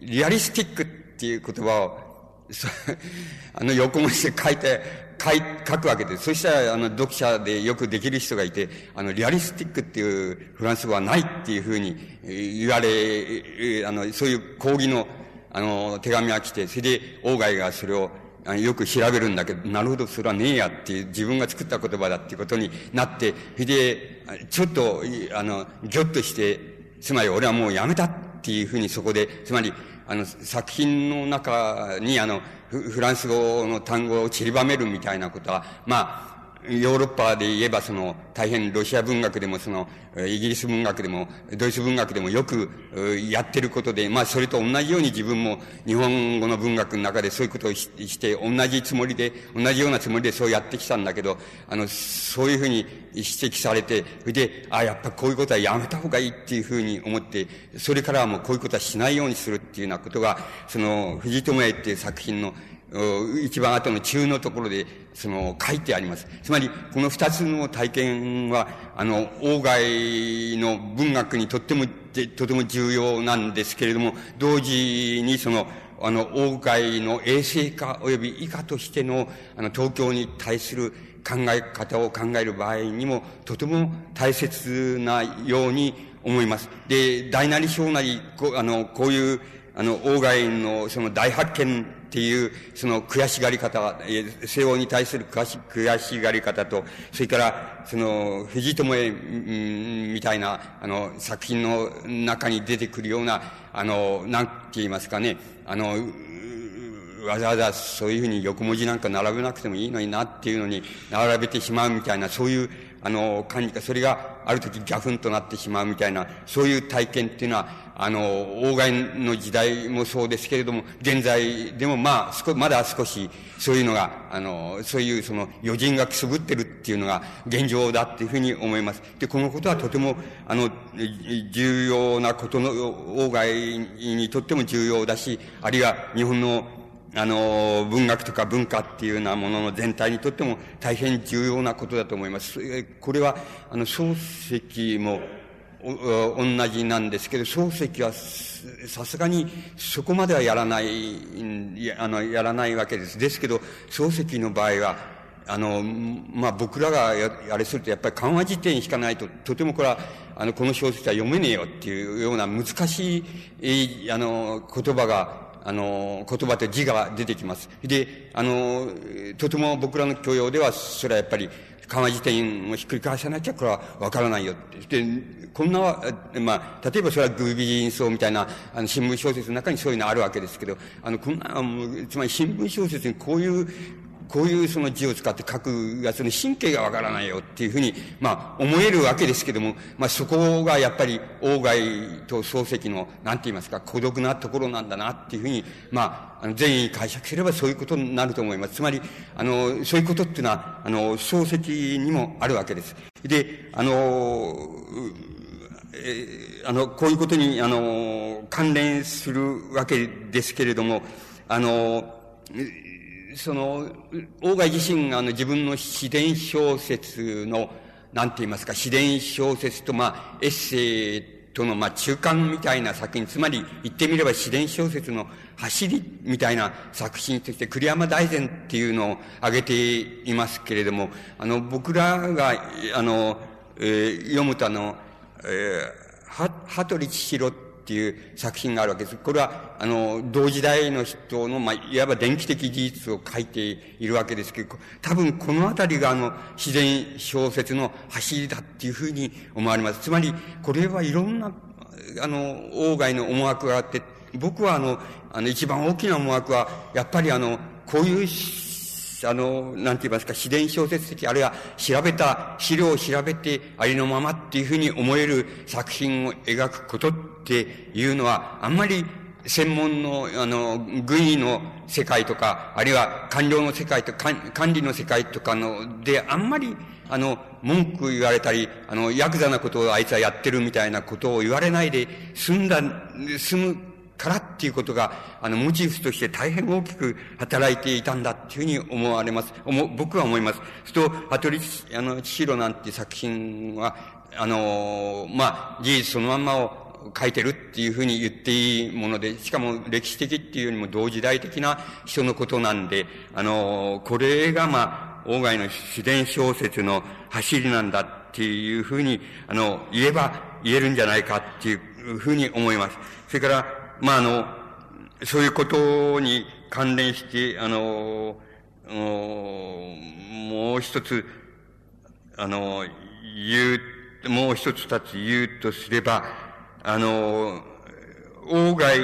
リアリスティックっていう言葉を、あの、横文字で書いて、書い、書くわけです。そしたら、あの、読者でよくできる人がいて、あの、リアリスティックっていうフランス語はないっていうふうに言われ、あの、そういう講義のあの、手紙が来て、それで、外がそれを、あよく調べるんだけど、なるほど、それはねえやっていう、自分が作った言葉だっていうことになって、それで、ちょっと、あの、ぎょっとして、つまり俺はもうやめたっていうふうにそこで、つまり、あの、作品の中に、あの、フランス語の単語を散りばめるみたいなことは、まあ、ヨーロッパで言えばその、大変ロシア文学でもその、イギリス文学でも、ドイツ文学でもよくやってることで、まあそれと同じように自分も日本語の文学の中でそういうことをして、同じつもりで、同じようなつもりでそうやってきたんだけど、あの、そういうふうに指摘されて、それで、あ、やっぱこういうことはやめた方がいいっていうふうに思って、それからはもうこういうことはしないようにするっていうようなことが、その、藤智恵っていう作品の一番後の中のところで、その、書いてあります。つまり、この二つの体験は、あの、外の文学にとっても、とても重要なんですけれども、同時にその、あの、外の衛生化及び以下としての、あの、東京に対する考え方を考える場合にも、とても大切なように思います。で、大なり小なり、こあの、こういう、あの、外のその大発見っていう、その悔しがり方、西欧に対する悔し悔しがり方と、それから、その、藤智恵みたいな、あの、作品の中に出てくるような、あの、なんて言いますかね、あの、わざわざそういうふうに横文字なんか並べなくてもいいのになっていうのに並べてしまうみたいな、そういう、あの、感じか、それがある時ギャフンとなってしまうみたいな、そういう体験っていうのは、あの、王外の時代もそうですけれども、現在でもまあ、少、まだ少し、そういうのが、あの、そういうその余人がくすぶってるっていうのが現状だっていうふうに思います。で、このことはとても、あの、重要なことの、王外にとっても重要だし、あるいは日本のあの、文学とか文化っていうようなものの全体にとっても大変重要なことだと思います。これは、あの、漱石も同じなんですけど、漱石はさすがにそこまではやらない、あの、やらないわけです。ですけど、漱石の場合は、あの、まあ、僕らがや、あれするとやっぱり緩和辞典引かないと、とてもこれは、あの、この小説は読めねえよっていうような難しい、えあの、言葉が、あの、言葉と字が出てきます。で、あの、とても僕らの教養では、それはやっぱり、緩和辞典をひっくり返さなきゃこれはわからないよって。で、こんな、まあ、例えばそれはグービジンソみたいな、あの、新聞小説の中にそういうのあるわけですけど、あの、こんな、つまり新聞小説にこういうこういうその字を使って書くやつの神経がわからないよっていうふうに、まあ、思えるわけですけども、まあ、そこがやっぱり、王外と漱石の、なんて言いますか、孤独なところなんだなっていうふうに、まあ、あの、善意解釈すればそういうことになると思います。つまり、あの、そういうことっていうのは、あの、漱石にもあるわけです。で、あの、えー、あの、こういうことに、あの、関連するわけですけれども、あの、その、大外自身があの自分の自伝小説の、なんて言いますか、自伝小説とまあ、エッセイとのまあ中間みたいな作品、つまり言ってみれば自伝小説の走りみたいな作品として栗山大善っていうのを挙げていますけれども、あの、僕らが、あの、えー、読むとあの、えー、は、羽鳥千尋ってっていう作品があるわけです。これは、あの、同時代の人の、まあ、いわば電気的事実を書いているわけですけど、多分このあたりが、あの、自然小説の走りだっていうふうに思われます。つまり、これはいろんな、あの、外外の思惑があって、僕はあの、あの、一番大きな思惑は、やっぱりあの、こういうあの、なんて言いますか、自伝小説的、あるいは調べた、資料を調べてありのままっていうふうに思える作品を描くことっていうのは、あんまり専門の、あの、軍医の世界とか、あるいは官僚の世界とか、管理の世界とかの、で、あんまり、あの、文句言われたり、あの、ヤクザなことをあいつはやってるみたいなことを言われないで済んだ、済むからっていうことが、あの、モチーフとして大変大きく働いていたんだっていうふうに思われます。思、僕は思います。すると、アトリ、あの、千尋なんて作品は、あの、まあ、事実そのまんまを書いてるっていうふうに言っていいもので、しかも歴史的っていうよりも同時代的な人のことなんで、あの、これがまあ、外の自然小説の走りなんだっていうふうに、あの、言えば言えるんじゃないかっていうふうに思います。それから、まあ、あの、そういうことに関連して、あの、もう一つ、あの、言う、もう一つ二つ言うとすれば、あの、外、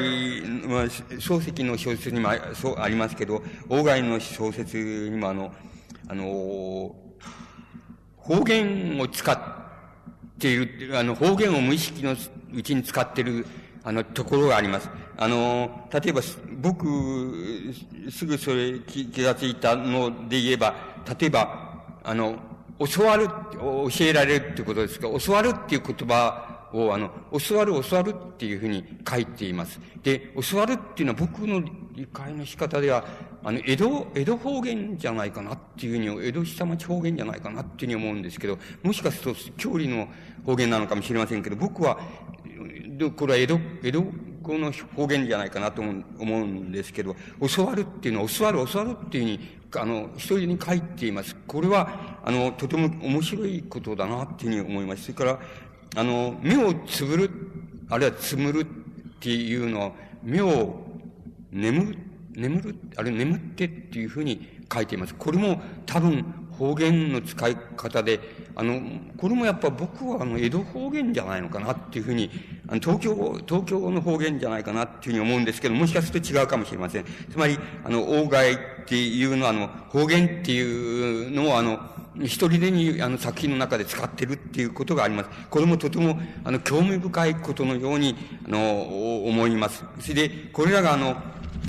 まあ、漱石の小説にもあそうありますけど、外の小説にもあの、あの、方言を使っている、あの、方言を無意識のうちに使っている、あの、ところがあります。あの、例えば、僕、すぐそれ気がついたので言えば、例えば、あの、教わる、教えられるってことですが、教わるっていう言葉を、あの、教わる、教わるっていうふうに書いています。で、教わるっていうのは僕の理解の仕方では、あの、江戸、江戸方言じゃないかなっていうふうに、江戸下町方言じゃないかなっていうふうに思うんですけど、もしかすると、郷里の方言なのかもしれませんけど、僕は、これは江戸、江戸語の方言じゃないかなと思うんですけど、教わるっていうのは、教わる、教わるっていうふうに、あの、一人に書いています。これは、あの、とても面白いことだなっていうふうに思います。それから、あの、目をつぶる、あるいはつむるっていうのは、目を眠る、眠る、あれ眠ってっていうふうに書いています。これも多分方言の使い方で、あの、これもやっぱ僕はあの、江戸方言じゃないのかなっていうふうに、あの、東京、東京の方言じゃないかなっていうふうに思うんですけど、もしかすると違うかもしれません。つまり、あの、外っていうのは、あの、方言っていうのを、あの、一人でに、あの、作品の中で使ってるっていうことがあります。これもとても、あの、興味深いことのように、あの、思います。それで、これらが、あの、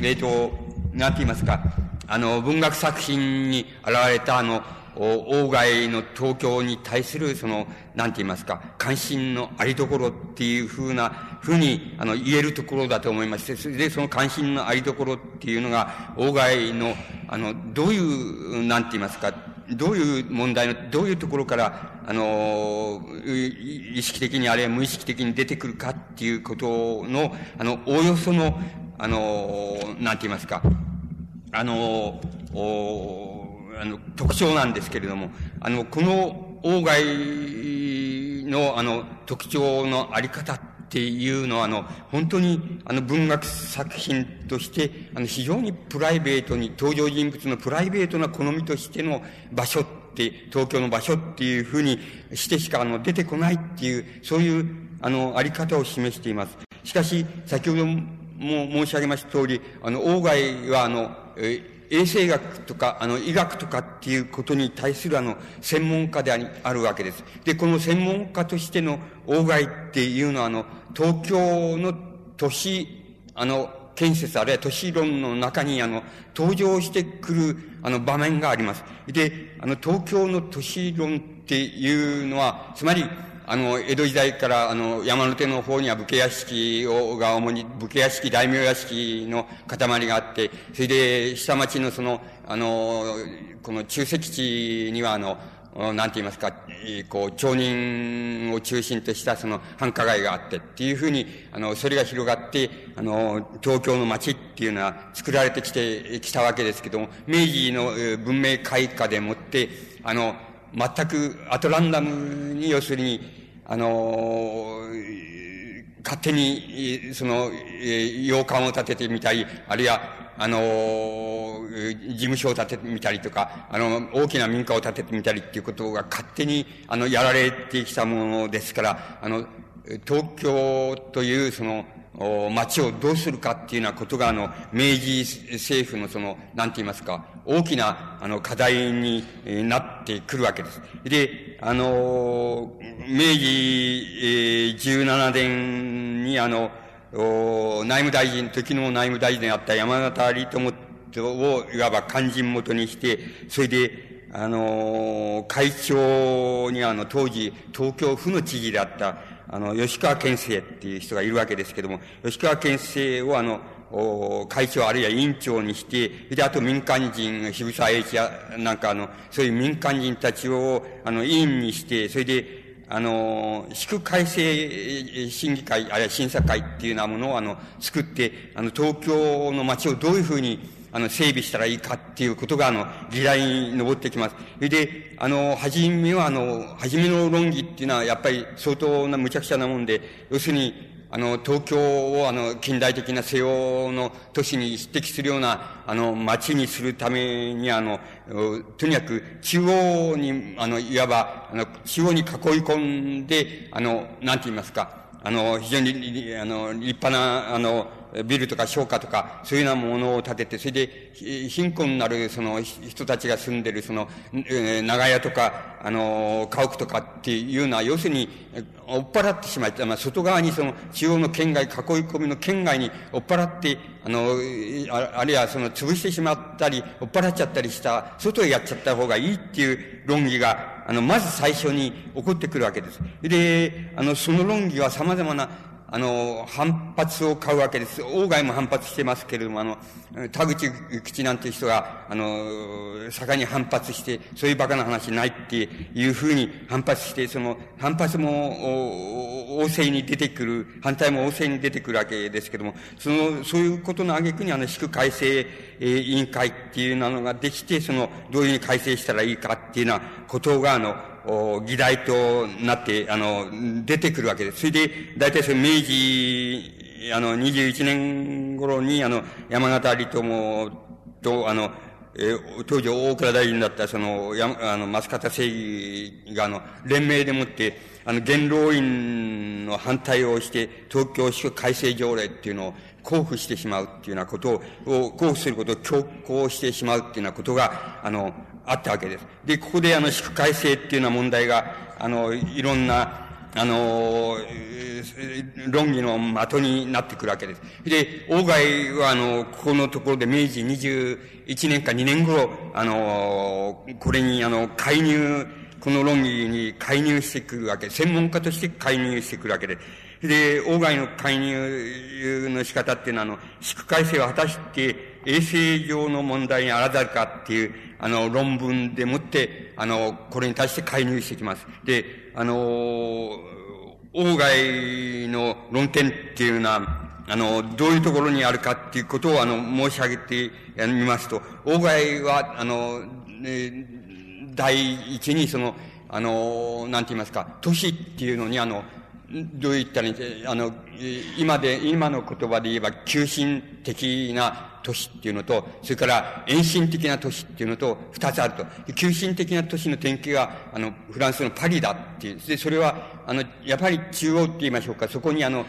えっ、ー、と、なんて言いますか、あの、文学作品に現れた、あの、外の東京に対する、その、なんて言いますか、関心のありどころっていうふうな、ふうに、あの、言えるところだと思いまして、それでその関心のありどころっていうのが、外の、あの、どういう、なんて言いますか、どういう問題の、どういうところから、あの、意識的にあるいは無意識的に出てくるかっていうことの、あの、おおよその、あの、なんて言いますか、あの、おあの特徴なんですけれども、あの、この外の、あの、特徴のあり方っていうのは、あの、本当に、あの、文学作品として、あの、非常にプライベートに、登場人物のプライベートな好みとしての場所って、東京の場所っていうふうにしてしか、あの、出てこないっていう、そういう、あの、あり方を示しています。しかし、先ほども申し上げました通り、あの、外は、あの、え衛生学とか、あの、医学とかっていうことに対するあの、専門家であり、あるわけです。で、この専門家としての外っていうのは、あの、東京の都市、あの、建設、あるいは都市論の中に、あの、登場してくる、あの、場面があります。で、あの、東京の都市論っていうのは、つまり、あの、江戸時代から、あの、山手の方には武家屋敷を、が主に、武家屋敷、大名屋敷の塊があって、それで、下町のその、あの、この中石地には、あの、なんて言いますか、こう、町人を中心としたその繁華街があってっていうふうに、あの、それが広がって、あの、東京の街っていうのは作られてきて、きたわけですけども、明治の文明開化でもって、あの、全くアトランダムに要するに、あの、勝手に、その、洋館を建ててみたり、あるいは、あの、事務所を建ててみたりとか、あの、大きな民家を建ててみたりっていうことが勝手に、あの、やられてきたものですから、あの、東京というその、町をどうするかっていうようなことが、あの、明治政府のその、なんて言いますか、大きな、あの、課題になってくるわけです。で、あの、明治、えー、17年に、あの、内務大臣、時の内務大臣であった山形有朋を、いわば肝心元にして、それで、あの、会長にあの、当時、東京府の知事であった、あの、吉川県政っていう人がいるわけですけども、吉川県政をあの、会長あるいは委員長にして、で、あと民間人、渋沢栄一や、なんかあの、そういう民間人たちを、あの、委員にして、それで、あの、祝改正審議会、あるいは審査会っていうようなものを、あの、作って、あの、東京の街をどういうふうに、あの、整備したらいいかっていうことが、あの、議題に上ってきます。それで、あの、はじめは、あの、はじめの論議っていうのは、やっぱり相当な無茶苦茶なもんで、要するに、あの、東京をあの、近代的な西欧の都市に匹敵するような、あの、街にするために、あの、とにかく中央に、あの、いわば、あの、中央に囲い込んで、あの、なんて言いますか、あの、非常に、あの、立派な、あの、ビルとか商家とか、そういうようなものを建てて、それで、貧困になる、その、人たちが住んでる、その、長屋とか、あの、家屋とかっていうような、要するに、追っ払ってしまって、まあ、外側にその、中央の県外、囲い込みの県外に追っ払って、あの、ああるいはその、潰してしまったり、追っ払っちゃったりした、外へやっちゃった方がいいっていう論議が、あの、まず最初に起こってくるわけです。で、あの、その論議は様々な、あの、反発を買うわけです。王外も反発してますけれども、あの、田口口なんていう人が、あの、盛んに反発して、そういう馬鹿な話ないっていうふうに反発して、その、反発も、旺盛に出てくる、反対も旺盛に出てくるわけですけども、その、そういうことの挙句に、あの、祝改正委員会っていうのができて、その、どういうふうに改正したらいいかっていうようなことが、あの、議題となって、あの、出てくるわけです。それで、大体その明治、あの、21年頃に、あの、山形離友と、あの、えー、当時大蔵大臣だったその、や、あの、増方正義が、あの、連名でもって、あの、元老院の反対をして、東京市改正条例っていうのを交付してしまうっていうようなことを、交付することを強行してしまうっていうようなことが、あの、あったわけです。で、ここであの、祝改正っていうような問題が、あの、いろんな、あの、論議の的になってくるわけです。で、王外は、あの、ここのところで明治21年か2年頃、あの、これに、あの、介入、この論議に介入してくるわけ専門家として介入してくるわけです。で、王外の介入の仕方っていうのは、あの、祝改正を果たして、衛生上の問題にあらざるかっていう、あの、論文でもって、あの、これに対して介入してきます。で、あの、王外の論点っていうのは、あの、どういうところにあるかっていうことを、あの、申し上げてみますと、王外は、あの、ね、第一に、その、あの、なんて言いますか、都市っていうのに、あの、どう言ったらいい、あの、今で、今の言葉で言えば、急進的な都市っていうのと、それから遠心的な都市っていうのと、二つあると。急進的な都市の典型が、あの、フランスのパリだっていう。で、それは、あの、やっぱり中央って言いましょうか、そこにあの、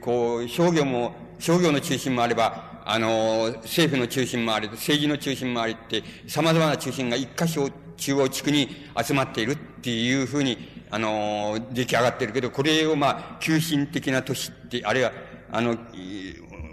こう、商業も、商業の中心もあれば、あの、政府の中心もあり、政治の中心もありって、様々な中心が一箇所中央地区に集まっているっていうふうに、あの、出来上がってるけど、これをまあ、急進的な都市って、あるいは、あの、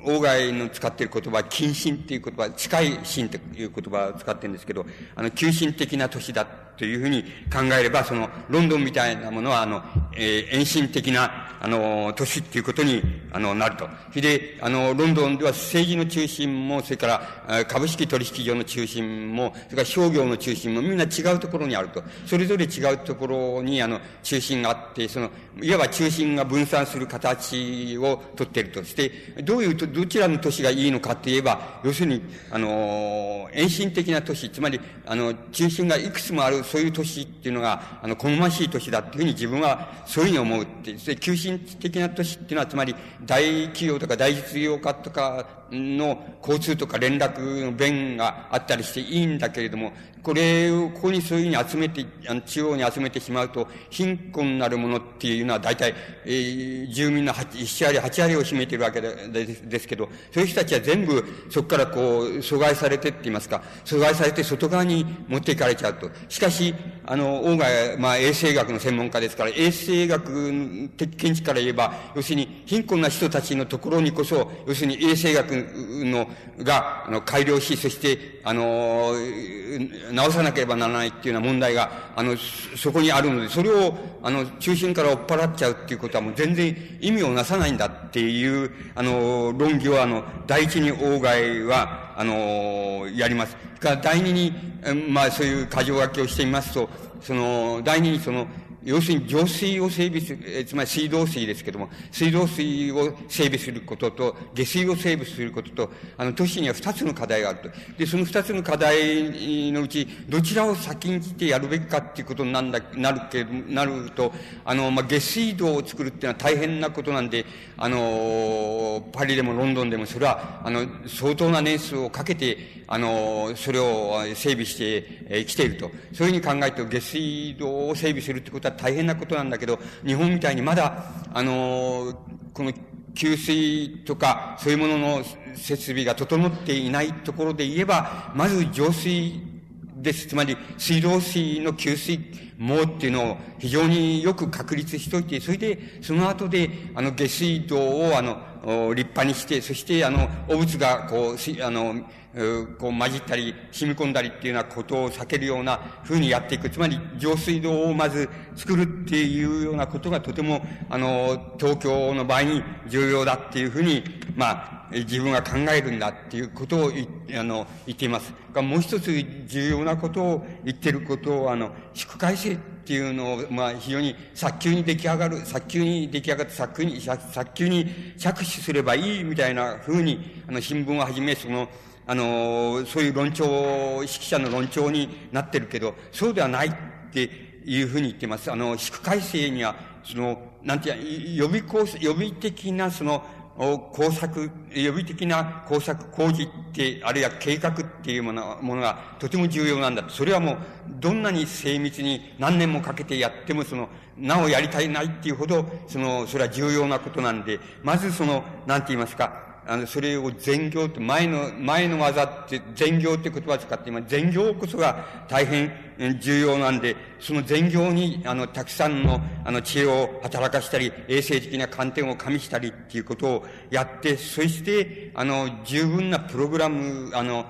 王外の使っている言葉は、近親っていう言葉、近い心という言葉を使ってるんですけど、あの、急進的な都市だというふうに考えれば、その、ロンドンみたいなものは、あの、えー、遠心的な、あの、都市っていうことに、あの、なると。それで、あの、ロンドンでは政治の中心も、それから、株式取引所の中心も、それから商業の中心もみんな違うところにあると。それぞれ違うところに、あの、中心があって、その、いわば中心が分散する形をとっているとして、どういうと、どちらの都市がいいのかといえば、要するに、あの、遠心的な都市、つまり、あの、中心がいくつもある、そういう都市っていうのが、あの、好ましい都市だっていうふうに自分はそういうふうに思うって、で、急進的な都市っていうのは、つまり、大企業とか大実業家とかの交通とか連絡の便があったりしていいんだけれども、これを、ここにそういうふうに集めて、あの、中央に集めてしまうと、貧困なるものっていうのは大体、えー、住民の7割、8割を占めているわけでですけど、そういう人たちは全部そこからこう、阻害されてって言いますか、阻害されて外側に持っていかれちゃうと。しかし、あの、王が、まあ、衛生学の専門家ですから、衛生学的見地から言えば、要するに、貧困な人たちのところにこそ、要するに衛生学の、が、あの、改良し、そして、あの、直さなければならないっていうような問題が、あの、そこにあるので、それを、あの、中心から追っ払っちゃうっていうことはもう全然意味をなさないんだっていう、あの、論議を、あの、第一に王外は、あの、やります。から第二に、まあそういう箇条書きをしてみますと、その、第二にその、要するに浄水を整備する、つまり水道水ですけども、水道水を整備することと、下水を整備することと、あの、都市には二つの課題があると。で、その二つの課題のうち、どちらを先にしてやるべきかっていうことになんだ、なるけど、なると、あの、まあ、下水道を作るっていうのは大変なことなんで、あの、パリでもロンドンでもそれは、あの、相当な年数をかけて、あの、それを整備してきていると。そういうふうに考えると、下水道を整備するってことは大変なことなんだけど、日本みたいにまだ、あの、この給水とか、そういうものの設備が整っていないところで言えば、まず浄水です。つまり、水道水の給水網っていうのを非常によく確立しといて、それで、その後で、あの、下水道を、あの、立派にして、そして、あの、汚物が、こう、あの、こう混じったり染み込んだりっていうようなことを避けるような風にやっていく。つまり浄水道をまず作るっていうようなことがとても、あの、東京の場合に重要だっていうふうに、まあ、自分が考えるんだっていうことをあの、言っています。もう一つ重要なことを言ってることを、あの、祝改正っっていうのを、まあ、非常に早急に出来上がる、早急に出来上がって早急に、早急に着手すればいいみたいな風に、あの、新聞をはじめ、その、あの、そういう論調、指揮者の論調になってるけど、そうではないっていうふうに言ってます。あの、祝改正には、その、なんていう予備工、予備的なその、工作、予備的な工作工事って、あるいは計画っていうものものがとても重要なんだと。それはもう、どんなに精密に何年もかけてやっても、その、なおやりたいないっていうほど、その、それは重要なことなんで、まずその、なんて言いますか、あの、それを善行って、前の、前の技って、善行って言葉を使って今、善行こそが大変重要なんで、その善行に、あの、たくさんの、あの、知恵を働かしたり、衛生的な観点を加味したりっていうことをやって、そして、あの、十分なプログラム、あの、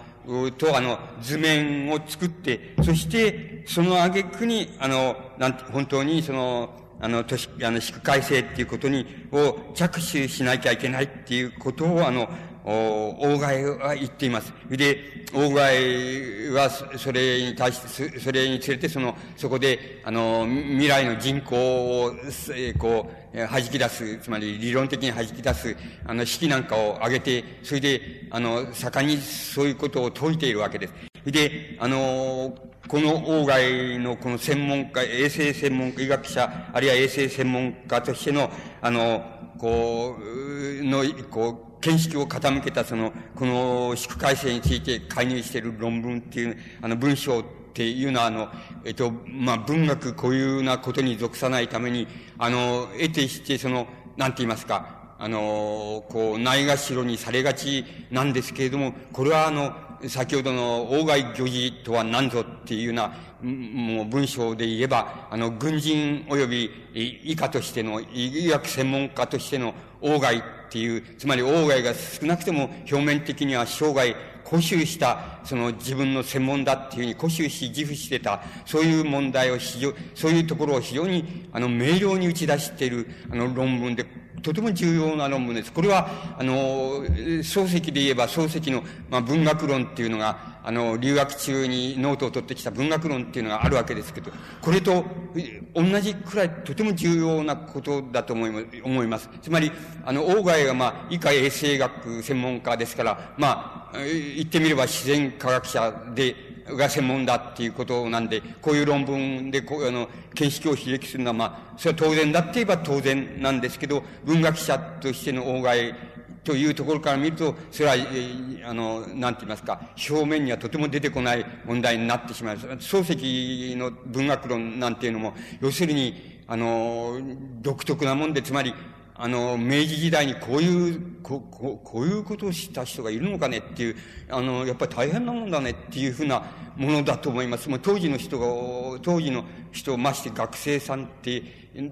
と、あの、図面を作って、そして、その挙句に、あの、なんて、本当に、その、あの、都市、あの、宿改正っていうことに、を着手しなきゃいけないっていうことを、あの、お大外は言っています。で、大外はそれに対して、それにつれてその、そこで、あの、未来の人口を、えこう、弾き出す、つまり理論的に弾き出す、あの、式なんかを上げて、それで、あの、盛んにそういうことを説いているわけです。で、あの、この王外のこの専門家、衛生専門家、医学者、あるいは衛生専門家としての、あの、こう、の、こう、見識を傾けたその、この宿改正について介入している論文っていう、あの文章っていうのは、あの、えっと、まあ、文学固有なことに属さないために、あの、得てして、その、なんて言いますか、あの、こう、ないがしろにされがちなんですけれども、これはあの、先ほどの王外漁事とは何ぞっていうような、もう文章で言えば、あの、軍人及び医科としての、医学専門家としての王外っていう、つまり王外が少なくても表面的には生涯固執した、その自分の専門だっていうふうに固執し自負してた、そういう問題を非常、そういうところを非常に、あの、明瞭に打ち出している、あの、論文で、とても重要な論文です。これは、あの、漱石で言えば漱石の、まあ、文学論っていうのが、あの、留学中にノートを取ってきた文学論っていうのがあるわけですけど、これと同じくらいとても重要なことだと思います。つまり、あの、大外が、まあ、医科衛生学専門家ですから、まあ、言ってみれば自然科学者で、が専門だっていうことなんで、こういう論文で、こう、あの、見識を刺激するのは、まあ、それは当然だって言えば当然なんですけど、文学者としての大外というところから見ると、それは、あの、なんて言いますか、表面にはとても出てこない問題になってしまいます。漱石の文学論なんていうのも、要するに、あの、独特なもんで、つまり、あの、明治時代にこういう、こここういうことをした人がいるのかねっていう、あの、やっぱり大変なもんだねっていうふうなものだと思います。もう当時の人が、当時の人、まして学生さんって、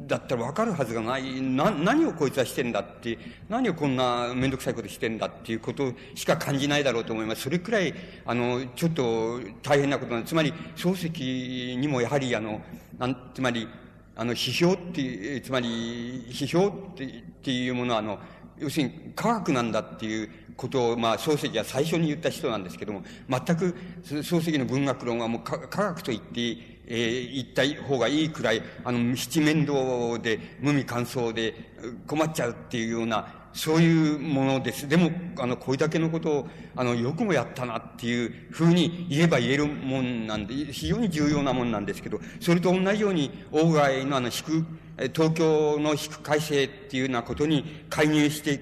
だったらわかるはずがない。な、何をこいつはしてんだって、何をこんなめんどくさいことしてんだっていうことしか感じないだろうと思います。それくらい、あの、ちょっと大変なことなんです。つまり、漱石にもやはり、あの、なん、つまり、あの、批評っていう、つまり、批評ってっていうものは、あの、要するに科学なんだっていうことを、まあ、漱石は最初に言った人なんですけども、全く漱石の文学論はもう科学と言って、えー、言った方がいいくらい、あの、七面倒で、無味乾燥で、困っちゃうっていうような、そういうものです。でも、あの、これだけのことを、あの、よくもやったなっていうふうに言えば言えるもんなんで、非常に重要なもんなんですけど、それと同じように、外のあの、引く、東京の引く改正っていうようなことに介入して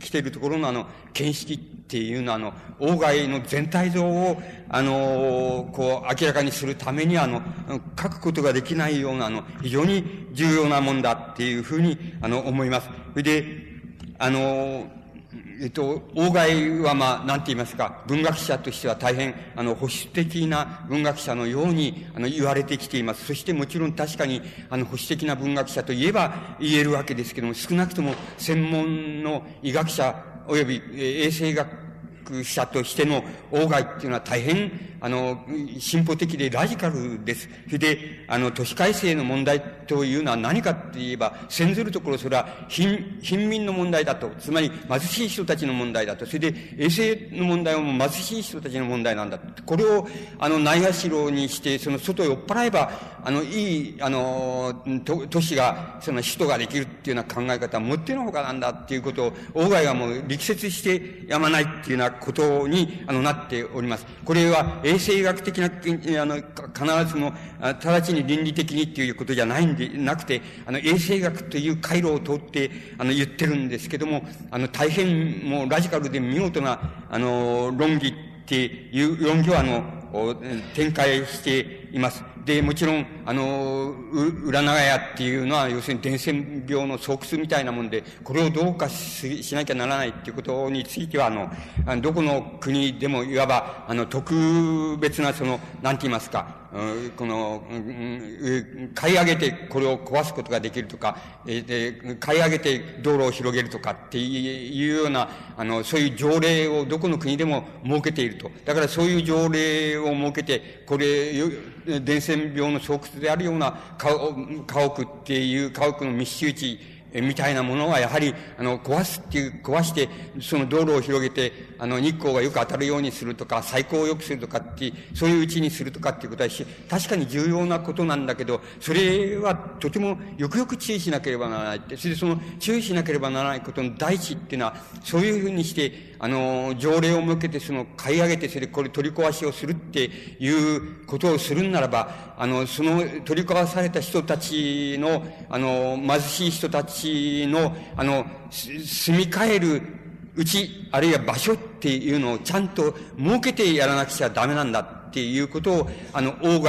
きてるところのあの、見識っていうのはあの、外の全体像を、あの、こう、明らかにするためにあの、書くことができないようなあの、非常に重要なもんだっていうふうに、あの、思います。それで、あの、えっと、大外はまあ、なんて言いますか、文学者としては大変、あの、保守的な文学者のように、あの、言われてきています。そしてもちろん確かに、あの、保守的な文学者といえば言えるわけですけども、少なくとも専門の医学者及び衛生学者としての外っていうのは大変、あの、進歩的でラジカルです。それで、あの、都市改正の問題というのは何かって言えば、先ずるところそれは貧、貧民の問題だと。つまり、貧しい人たちの問題だと。それで、衛生の問題はもう貧しい人たちの問題なんだ。これを、あの、ないがしろにして、その外へ追っ払えば、あの、いい、あの、都市が、その首都ができるっていうような考え方はもってのほかなんだっていうことを、外外がもう力説してやまないっていうようなことに、あの、なっております。これは、衛生学的な、あの、必ずも、直ちに倫理的にっていうことじゃないんで、なくて、あの、衛生学という回路を通って、あの、言ってるんですけども、あの、大変もうラジカルで見事な、あの、論議っていう論議は、あの、展開しています。で、もちろん、あの、裏長屋っていうのは、要するに伝染病の巣窟みたいなもんで、これをどうかしなきゃならないっていうことについては、あの、どこの国でもいわば、あの、特別な、その、なんて言いますか、この、買い上げてこれを壊すことができるとか、で、買い上げて道路を広げるとかっていうような、あの、そういう条例をどこの国でも設けていると。だからそういう条例を設けて、これ、伝染病の巣窟であるような家屋っていう家屋の密集地、みたいなものはやはり、あの、壊すっていう、壊して、その道路を広げて、あの、日光がよく当たるようにするとか、最高を良くするとかって、そういううちにするとかっていうことはし、確かに重要なことなんだけど、それはとてもよくよく注意しなければならないって、それでその注意しなければならないことの第一っていうのは、そういうふうにして、あの、条例を設けて、その、買い上げて、それこれ取り壊しをするっていうことをするんならば、あの、その取り壊された人たちの、あの、貧しい人たちの、あの、住み替えるうち、あるいは場所っっていうのをちゃんと設けてやらなくちゃダメなんだっていうことを、あの、外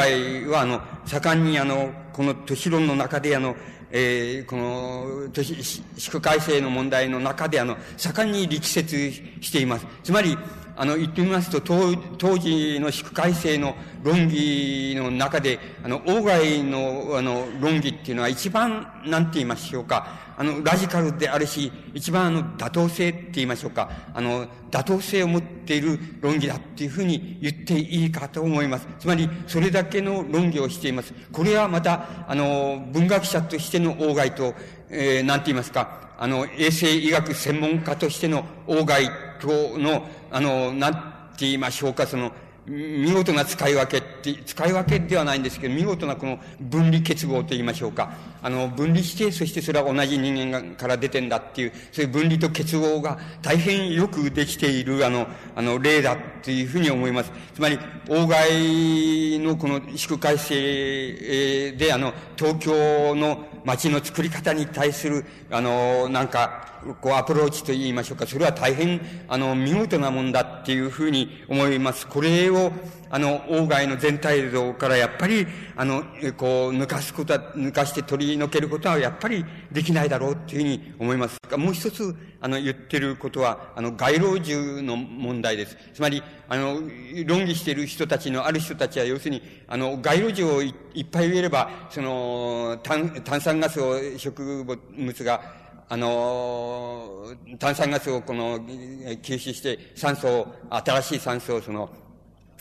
は、あの、盛んにあの、この都市論の中であの、えー、この、都市、宿改正の問題の中で、あの、盛んに力説しています。つまり、あの、言ってみますと、当当時の宿改正の論議の中で、あの、外の、あの、論議っていうのは一番、なんて言いましょうか、あの、ラジカルであるし、一番あの、妥当性って言いましょうか、あの、妥当性を持っている論議だっていうふうに言っていいかと思います。つまり、それだけの論議をしています。これはまた、あの、文学者としての外外と、えー、なんて言いますか、あの、衛生医学専門家としての外外との、あの、なんて言いましょうか、その、見事な使い分けって、使い分けではないんですけど、見事なこの分離結合と言いましょうか。あの、分離して、そしてそれは同じ人間から出てんだっていう、そういう分離と結合が大変よくできている、あの、あの、例だっていうふうに思います。つまり、大外のこの宿改正で、あの、東京の街の作り方に対する、あの、なんか、こう、アプローチと言いましょうか、それは大変、あの、見事なもんだっていうふうに思います。これを、あの、外の全体像からやっぱり、あの、こう、抜かすことは、抜かして取り除けることはやっぱりできないだろうっていうふうに思います。もう一つ、あの、言ってることは、あの、街路樹の問題です。つまり、あの、論議している人たちの、ある人たちは、要するに、あの、街路樹をいっぱい植えれば、その、炭、炭酸ガスを植物が、あの、炭酸ガスをこの、吸収して、酸素を、新しい酸素をその、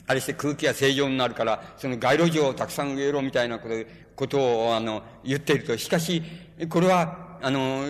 あれして空気が正常になるから、その街路樹をたくさん植えろみたいなことことを、あの、言っていると。しかし、これは、あの、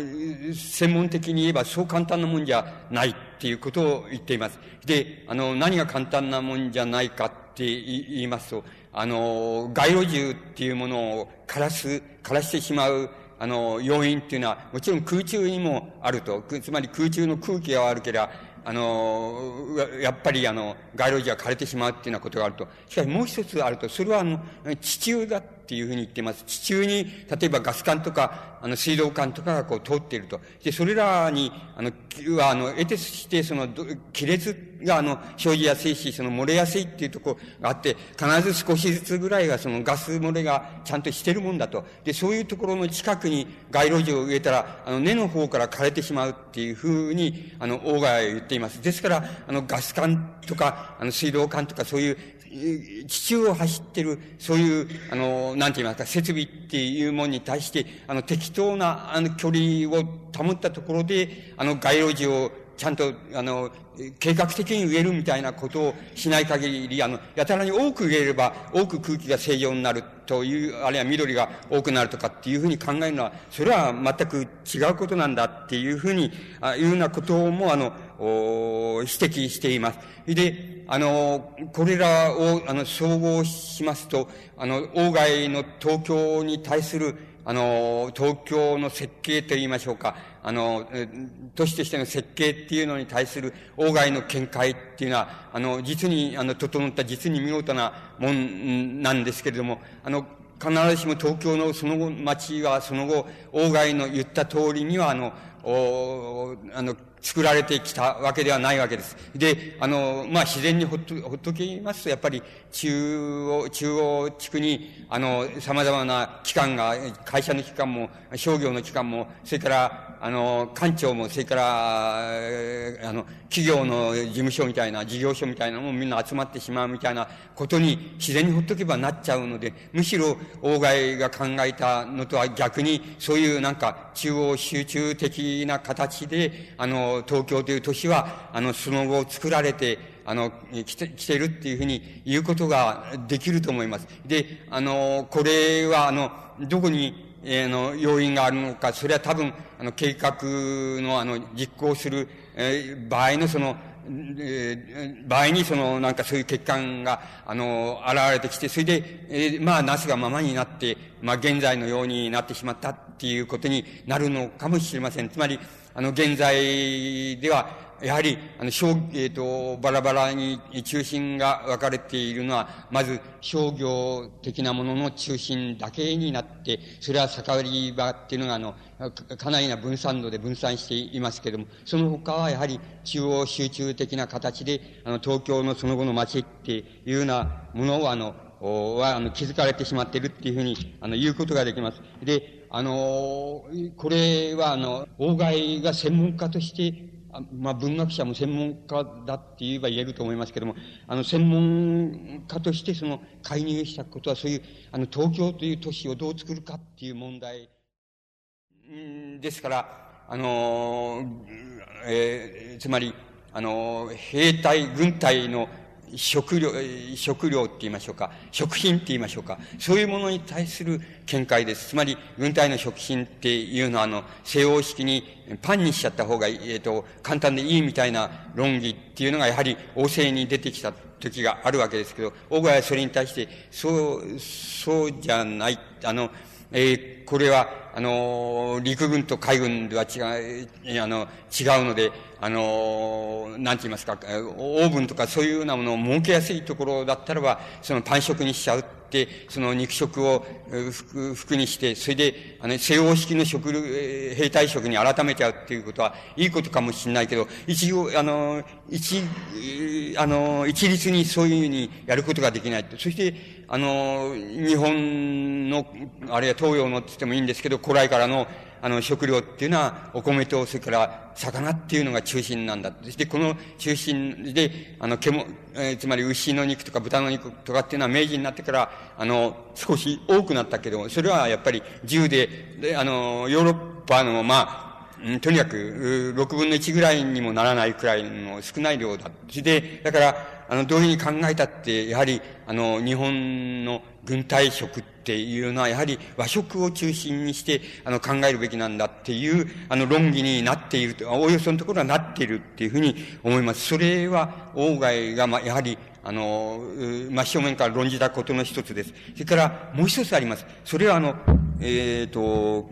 専門的に言えばそう簡単なもんじゃないっていうことを言っています。で、あの、何が簡単なもんじゃないかって言いますと、あの、街路樹っていうものを枯らす、枯らしてしまうあの、要因っていうのは、もちろん空中にもあると。つまり空中の空気が悪ければ、あの、やっぱりあの、街路樹が枯れてしまうっていうようなことがあると。しかしもう一つあると、それはあの、地中だっっていうふうに言ってます。地中に、例えばガス管とか、あの、水道管とかがこう通っていると。で、それらに、あの、は、あの、得てして、その、亀裂が、あの、生じやすいし、その、漏れやすいっていうとこがあって、必ず少しずつぐらいが、その、ガス漏れがちゃんとしてるもんだと。で、そういうところの近くに街路樹を植えたら、あの、根の方から枯れてしまうっていうふうに、あの、大川は言っています。ですから、あの、ガス管とか、あの、水道管とか、そういう、地中を走ってる、そういう、あの、なんて言いますか、設備っていうものに対して、あの、適当な、あの、距離を保ったところで、あの、街路樹をちゃんと、あの、計画的に植えるみたいなことをしない限り、あの、やたらに多く植えれば、多く空気が正常になるという、あるいは緑が多くなるとかっていうふうに考えるのは、それは全く違うことなんだっていうふうに、あいうようなことも、あの、お指摘しています。で、あの、これらを、あの、総合しますと、あの、外の東京に対する、あの、東京の設計と言いましょうか。あの、都市としての設計っていうのに対する外の見解っていうのは、あの、実に、あの、整った、実に見事なもんなんですけれども、あの、必ずしも東京のその後、町はその後、外の言った通りには、あの、おあの、作られてきたわけではないわけです。で、あの、まあ、自然にほっと、ほっときますと、やっぱり、中央、中央地区に、あの、様々な機関が、会社の機関も、商業の機関も、それから、あの、官庁も、それから、あの、企業の事務所みたいな、事業所みたいなのもみんな集まってしまうみたいなことに自然にほっとけばなっちゃうので、むしろ、大外が考えたのとは逆に、そういうなんか、中央集中的な形で、あの、東京という都市は、あの、その後作られて、あの、来て、来てるっていうふうに言うことができると思います。で、あの、これは、あの、どこに、えー、の、要因があるのか、それは多分、あの、計画の、あの、実行する、えー、場合のその、えー、場合にその、なんかそういう欠陥が、あの、現れてきて、それで、えー、まあ、なすがままになって、まあ、現在のようになってしまったっていうことになるのかもしれません。つまり、あの、現在では、やはり、あの、商、えっ、ー、と、バラバラに中心が分かれているのは、まず商業的なものの中心だけになって、それは盛り場っていうのが、あの、かなりな分散度で分散していますけれども、その他はやはり中央集中的な形で、あの、東京のその後の街っていうようなものを、あの、は、あの、気づかれてしまっているっていうふうに、あの、言うことができます。で、あの、これは、あの、大外が専門家としてまあ、文学者も専門家だって言えば言えると思いますけども、あの、専門家としてその介入したことは、そういう、あの、東京という都市をどう作るかっていう問題、んですから、あの、えー、つまり、あの、兵隊、軍隊の食料、食料って言いましょうか、食品って言いましょうか、そういうものに対する見解です。つまり、軍隊の食品っていうのは、あの、西欧式にパンにしちゃった方が、えっ、ー、と、簡単でいいみたいな論議っていうのが、やはり、旺盛に出てきた時があるわけですけど、大川はそれに対して、そう、そうじゃない、あの、えー、これは、あの、陸軍と海軍では違う、あの、違うので、あの、なんて言いますか、オーブンとかそういうようなものを儲けやすいところだったらば、そのパン食にしちゃうって、その肉食を服服にして、それで、あの、西欧式の食、兵隊食に改めちゃうっていうことは、いいことかもしれないけど、一応、あの、一、あの、一律にそういうふうにやることができない。そして、あの、日本の、あるいは東洋のって言ってもいいんですけど、古来からの、あの、食料っていうのは、お米と、それから、魚っていうのが中心なんだ。そして、この中心で、あの、獣、えー、つまり牛の肉とか豚の肉とかっていうのは明治になってから、あの、少し多くなったけど、それはやっぱり自由で、で、あの、ヨーロッパの、まあ、とにかく、6分の1ぐらいにもならないくらいの少ない量だ。で、だから、あの、どういうふうに考えたって、やはり、あの、日本の軍隊食っていうのは、やはり和食を中心にして、あの、考えるべきなんだっていう、あの、論議になっていると、おおよそのところはなっているっていうふうに思います。それは、外が、まあ、やはり、あの、真正面から論じたことの一つです。それから、もう一つあります。それは、あの、えっ、ー、と、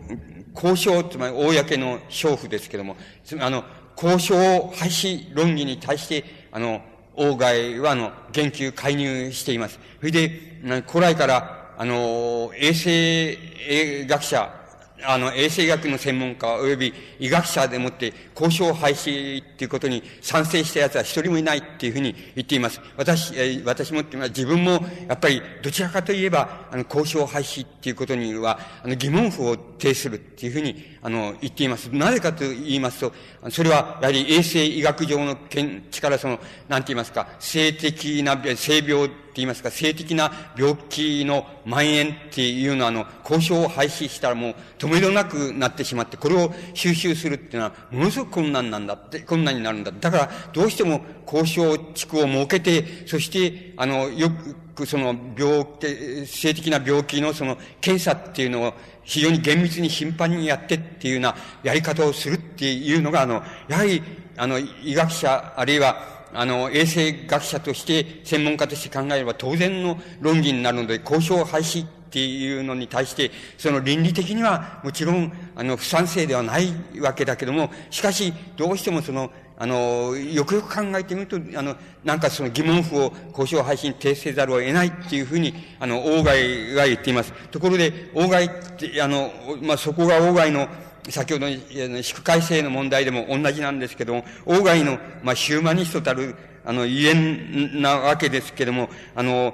交渉、つまり公の娼婦ですけども、あの、交渉廃止論議に対して、あの、王外は、あの、言及、介入しています。それで、古来から、あの、衛生学者、あの、衛生学の専門家及び医学者でもって交渉廃止っていうことに賛成した奴は一人もいないっていうふうに言っています。私、え私もっていうのは自分もやっぱりどちらかといえば、あの、交渉廃止っていうことには、あの、疑問符を呈するっていうふうに、あの、言っています。なぜかと言いますと、それはやはり衛生医学上の見地からその、なんて言いますか、性的な、性病って言いますか、性的な病気の蔓延っていうのは、あの、交渉を廃止したらもう止めどなくなってしまって、これを収集するっていうのは、ものすごく困難なんだって、困難になるんだ。だから、どうしても交渉地区を設けて、そして、あの、よく、その、病気、性的な病気のその、検査っていうのを、非常に厳密に頻繁にやってっていうようなやり方をするっていうのが、あの、やはり、あの、医学者、あるいは、あの、衛生学者として、専門家として考えれば当然の論議になるので、交渉廃止っていうのに対して、その倫理的にはもちろん、あの、不賛成ではないわけだけども、しかし、どうしてもその、あの、よくよく考えてみると、あの、なんかその疑問符を交渉廃止に呈せざるを得ないっていうふうに、あの、王外が言っています。ところで、王外って、あの、まあ、そこが王外の、先ほどの祝改正の問題でも同じなんですけども、王外の、まあ、ヒューマニストたる、あの、ゆえんなわけですけども、あの、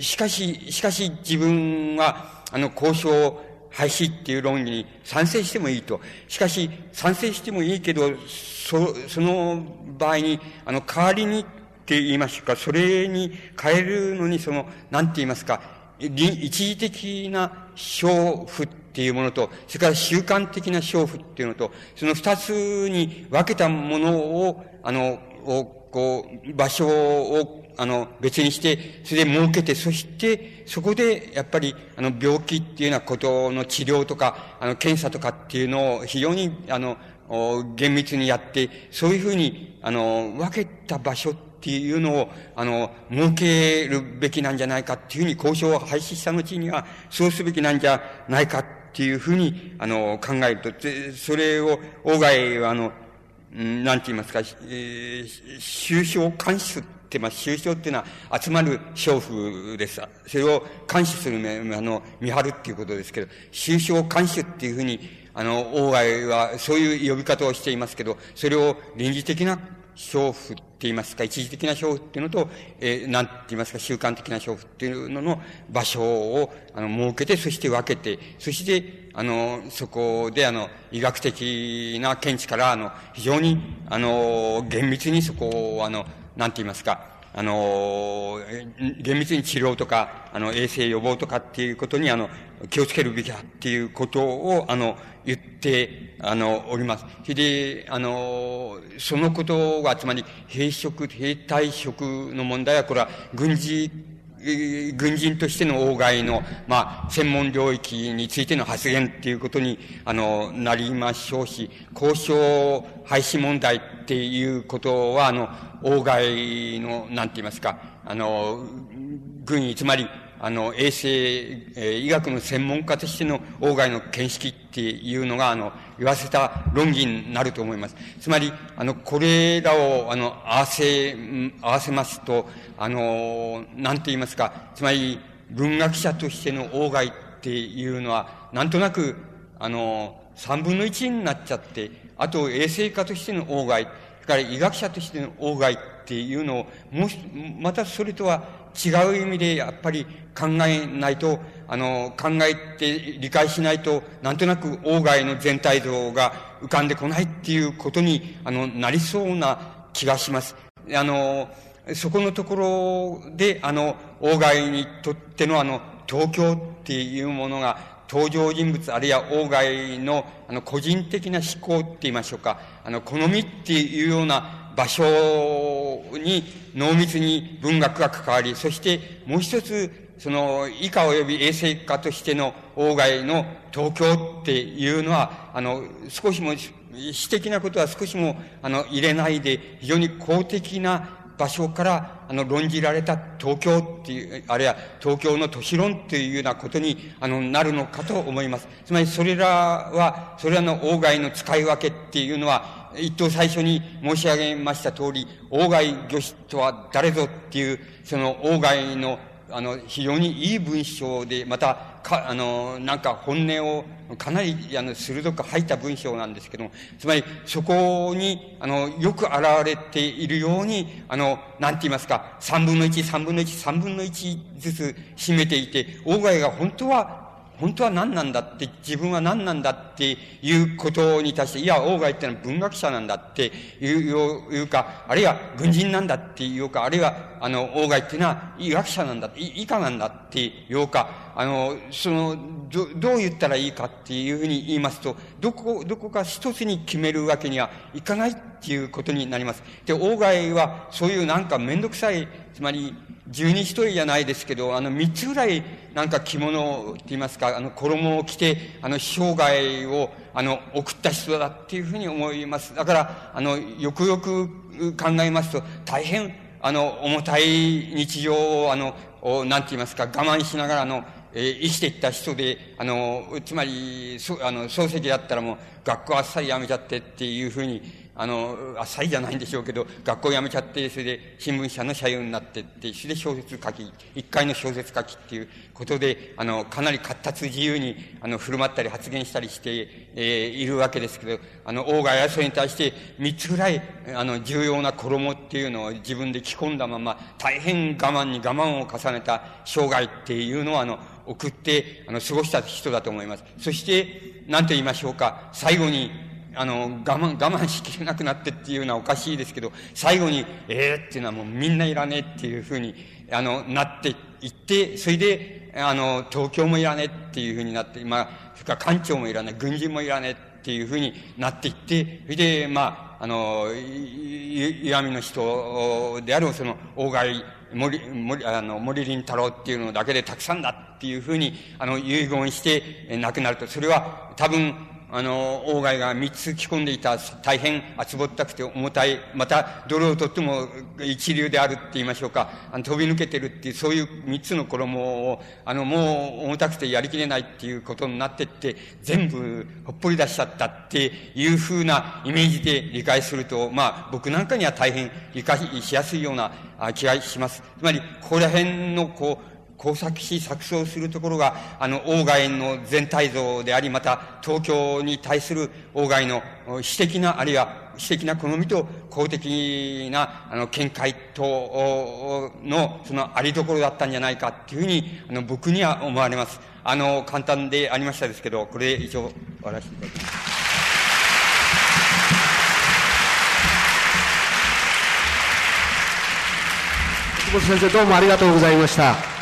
しかし、しかし自分は、あの、交渉廃止っていう論議に賛成してもいいと。しかし、賛成してもいいけど、そ、その場合に、あの、代わりにって言いましょうか、それに変えるのに、その、なんて言いますか、一時的な娼婦ってっていうものと、それから習慣的な娼婦っていうのと、その二つに分けたものを、あの、こう、場所を、あの、別にして、それで設けて、そして、そこで、やっぱり、あの、病気っていうようなことの治療とか、あの、検査とかっていうのを非常に、あの、厳密にやって、そういうふうに、あの、分けた場所っていうのを、あの、設けるべきなんじゃないかっていうふうに交渉を廃止した後には、そうすべきなんじゃないかっていうふうに、あの、考えると、それを、外は、あの、なんて言いますか、えー、収支監視ってます。収支っていうのは集まる娼婦です。それを監視する、あの、見張るっていうことですけど、収支監視っていうふうに、あの、王外はそういう呼び方をしていますけど、それを臨時的な娼婦って言いますか、一時的な娼婦っていうのと、えー、なんて言いますか、習慣的な娼婦っていうのの場所を、あの、設けて、そして分けて、そして、あの、そこで、あの、医学的な見地から、あの、非常に、あの、厳密にそこを、あの、なんて言いますか、あの、厳密に治療とか、あの、衛生予防とかっていうことに、あの、気をつけるべきだっていうことを、あの、言って、あの、おります。で、あの、そのことが、つまり、兵職、兵隊職の問題は、これは、軍事軍人としての王外の、まあ、専門領域についての発言っていうことに、あの、なりましょうし、交渉廃止問題っていうことは、あの、王外の、なんて言いますか、あの、軍医、つまり、あの、衛生、えー、医学の専門家としての王外の見識っていうのが、あの、言わせた論議になると思います。つまり、あの、これらを、あの、合わせ、合わせますと、あの、なんて言いますか、つまり、文学者としての王外っていうのは、なんとなく、あの、三分の一になっちゃって、あと衛生家としての王外、それから医学者としての王外っていうのを、もう、またそれとは違う意味でやっぱり考えないと、あの、考えて理解しないと、なんとなく王外の全体像が浮かんでこないっていうことに、あの、なりそうな気がします。あの、そこのところで、あの、王外にとってのあの、東京っていうものが、登場人物、あるいは王外の、あの、個人的な思考って言いましょうか、あの、好みっていうような場所に濃密に文学が関わり、そしてもう一つ、その、以下及び衛生家としての王外の東京っていうのは、あの、少しも、私的なことは少しも、あの、入れないで、非常に公的な場所から、あの、論じられた東京っていう、あるいは東京の都市論っていうようなことに、あの、なるのかと思います。つまり、それらは、それらの外の使い分けっていうのは、一等最初に申し上げました通り、外魚子とは誰ぞっていう、その外のあの、非常にいい文章で、また、か、あの、なんか本音をかなり、あの、鋭く吐いた文章なんですけども、つまり、そこに、あの、よく現れているように、あの、なんて言いますか、三分の一、三分の一、三分の一ずつ占めていて、大貝が本当は本当は何なんだって、自分は何なんだっていうことに対して、いや、王外ってのは文学者なんだっていういうか、あるいは軍人なんだっていうか、あるいは、あの、王外っていうのは医学者なんだ、医科なんだっていうか、あの、その、ど、どう言ったらいいかっていうふうに言いますと、どこ、どこか一つに決めるわけにはいかないっていうことになります。で、王外はそういうなんかめんどくさい、つまり、十二一人じゃないですけど、あの、三つぐらい、なんか着物って言いますか、あの、衣を着て、あの、生涯を、あの、送った人だっていうふうに思います。だから、あの、よくよく考えますと、大変、あの、重たい日常を、あの、なんて言いますか、我慢しながら、あの、えー、生きていった人で、あの、つまり、そあの、漱石だったらもう、学校あっさり辞めちゃってっていうふうに、あの、あっさりじゃないんでしょうけど、学校辞めちゃって、それで新聞社の社員になってって、それで小説書き、一回の小説書きっていうことで、あの、かなり活発自由に、あの、振る舞ったり発言したりして、えー、いるわけですけど、あの、王が争いに対して、三つぐらい、あの、重要な衣っていうのを自分で着込んだまま、大変我慢に我慢を重ねた生涯っていうのを、あの、送って、あの、過ごした人だと思います。そして、何と言いましょうか、最後に、あの、我慢、我慢しきれなくなってっていうのはおかしいですけど、最後に、ええー、っていうのはもうみんないらねえっていうふうに、あの、なっていって、それで、あの、東京もいらねえっていうふうになって、まあ、それから官庁もいらない、軍人もいらねえっていうふうになっていって、それで、まあ、あの、岩見の人である、その、大貝森、森、あの、森林太郎っていうのだけでたくさんだっていうふうに、あの、遺言して亡くなると、それは多分、あの、王外が三つ着込んでいた大変厚ぼったくて重たい、また泥をとっても一流であるって言いましょうか、あの飛び抜けてるっていう、そういう三つの衣を、あの、もう重たくてやりきれないっていうことになってって、全部ほっぽり出しちゃったっていうふうなイメージで理解すると、まあ、僕なんかには大変理解しやすいような気がします。つまり、ここら辺のこう、工作し錯綜するところが、あの、王外の全体像であり、また、東京に対する王外の私的な、あるいは私的な好みと公的な、あの、見解と、の、そのありどころだったんじゃないかっていうふうに、あの、僕には思われます。あの、簡単でありましたですけど、これで以上、終わらせていただきます。久保先生どうもありがとうございました。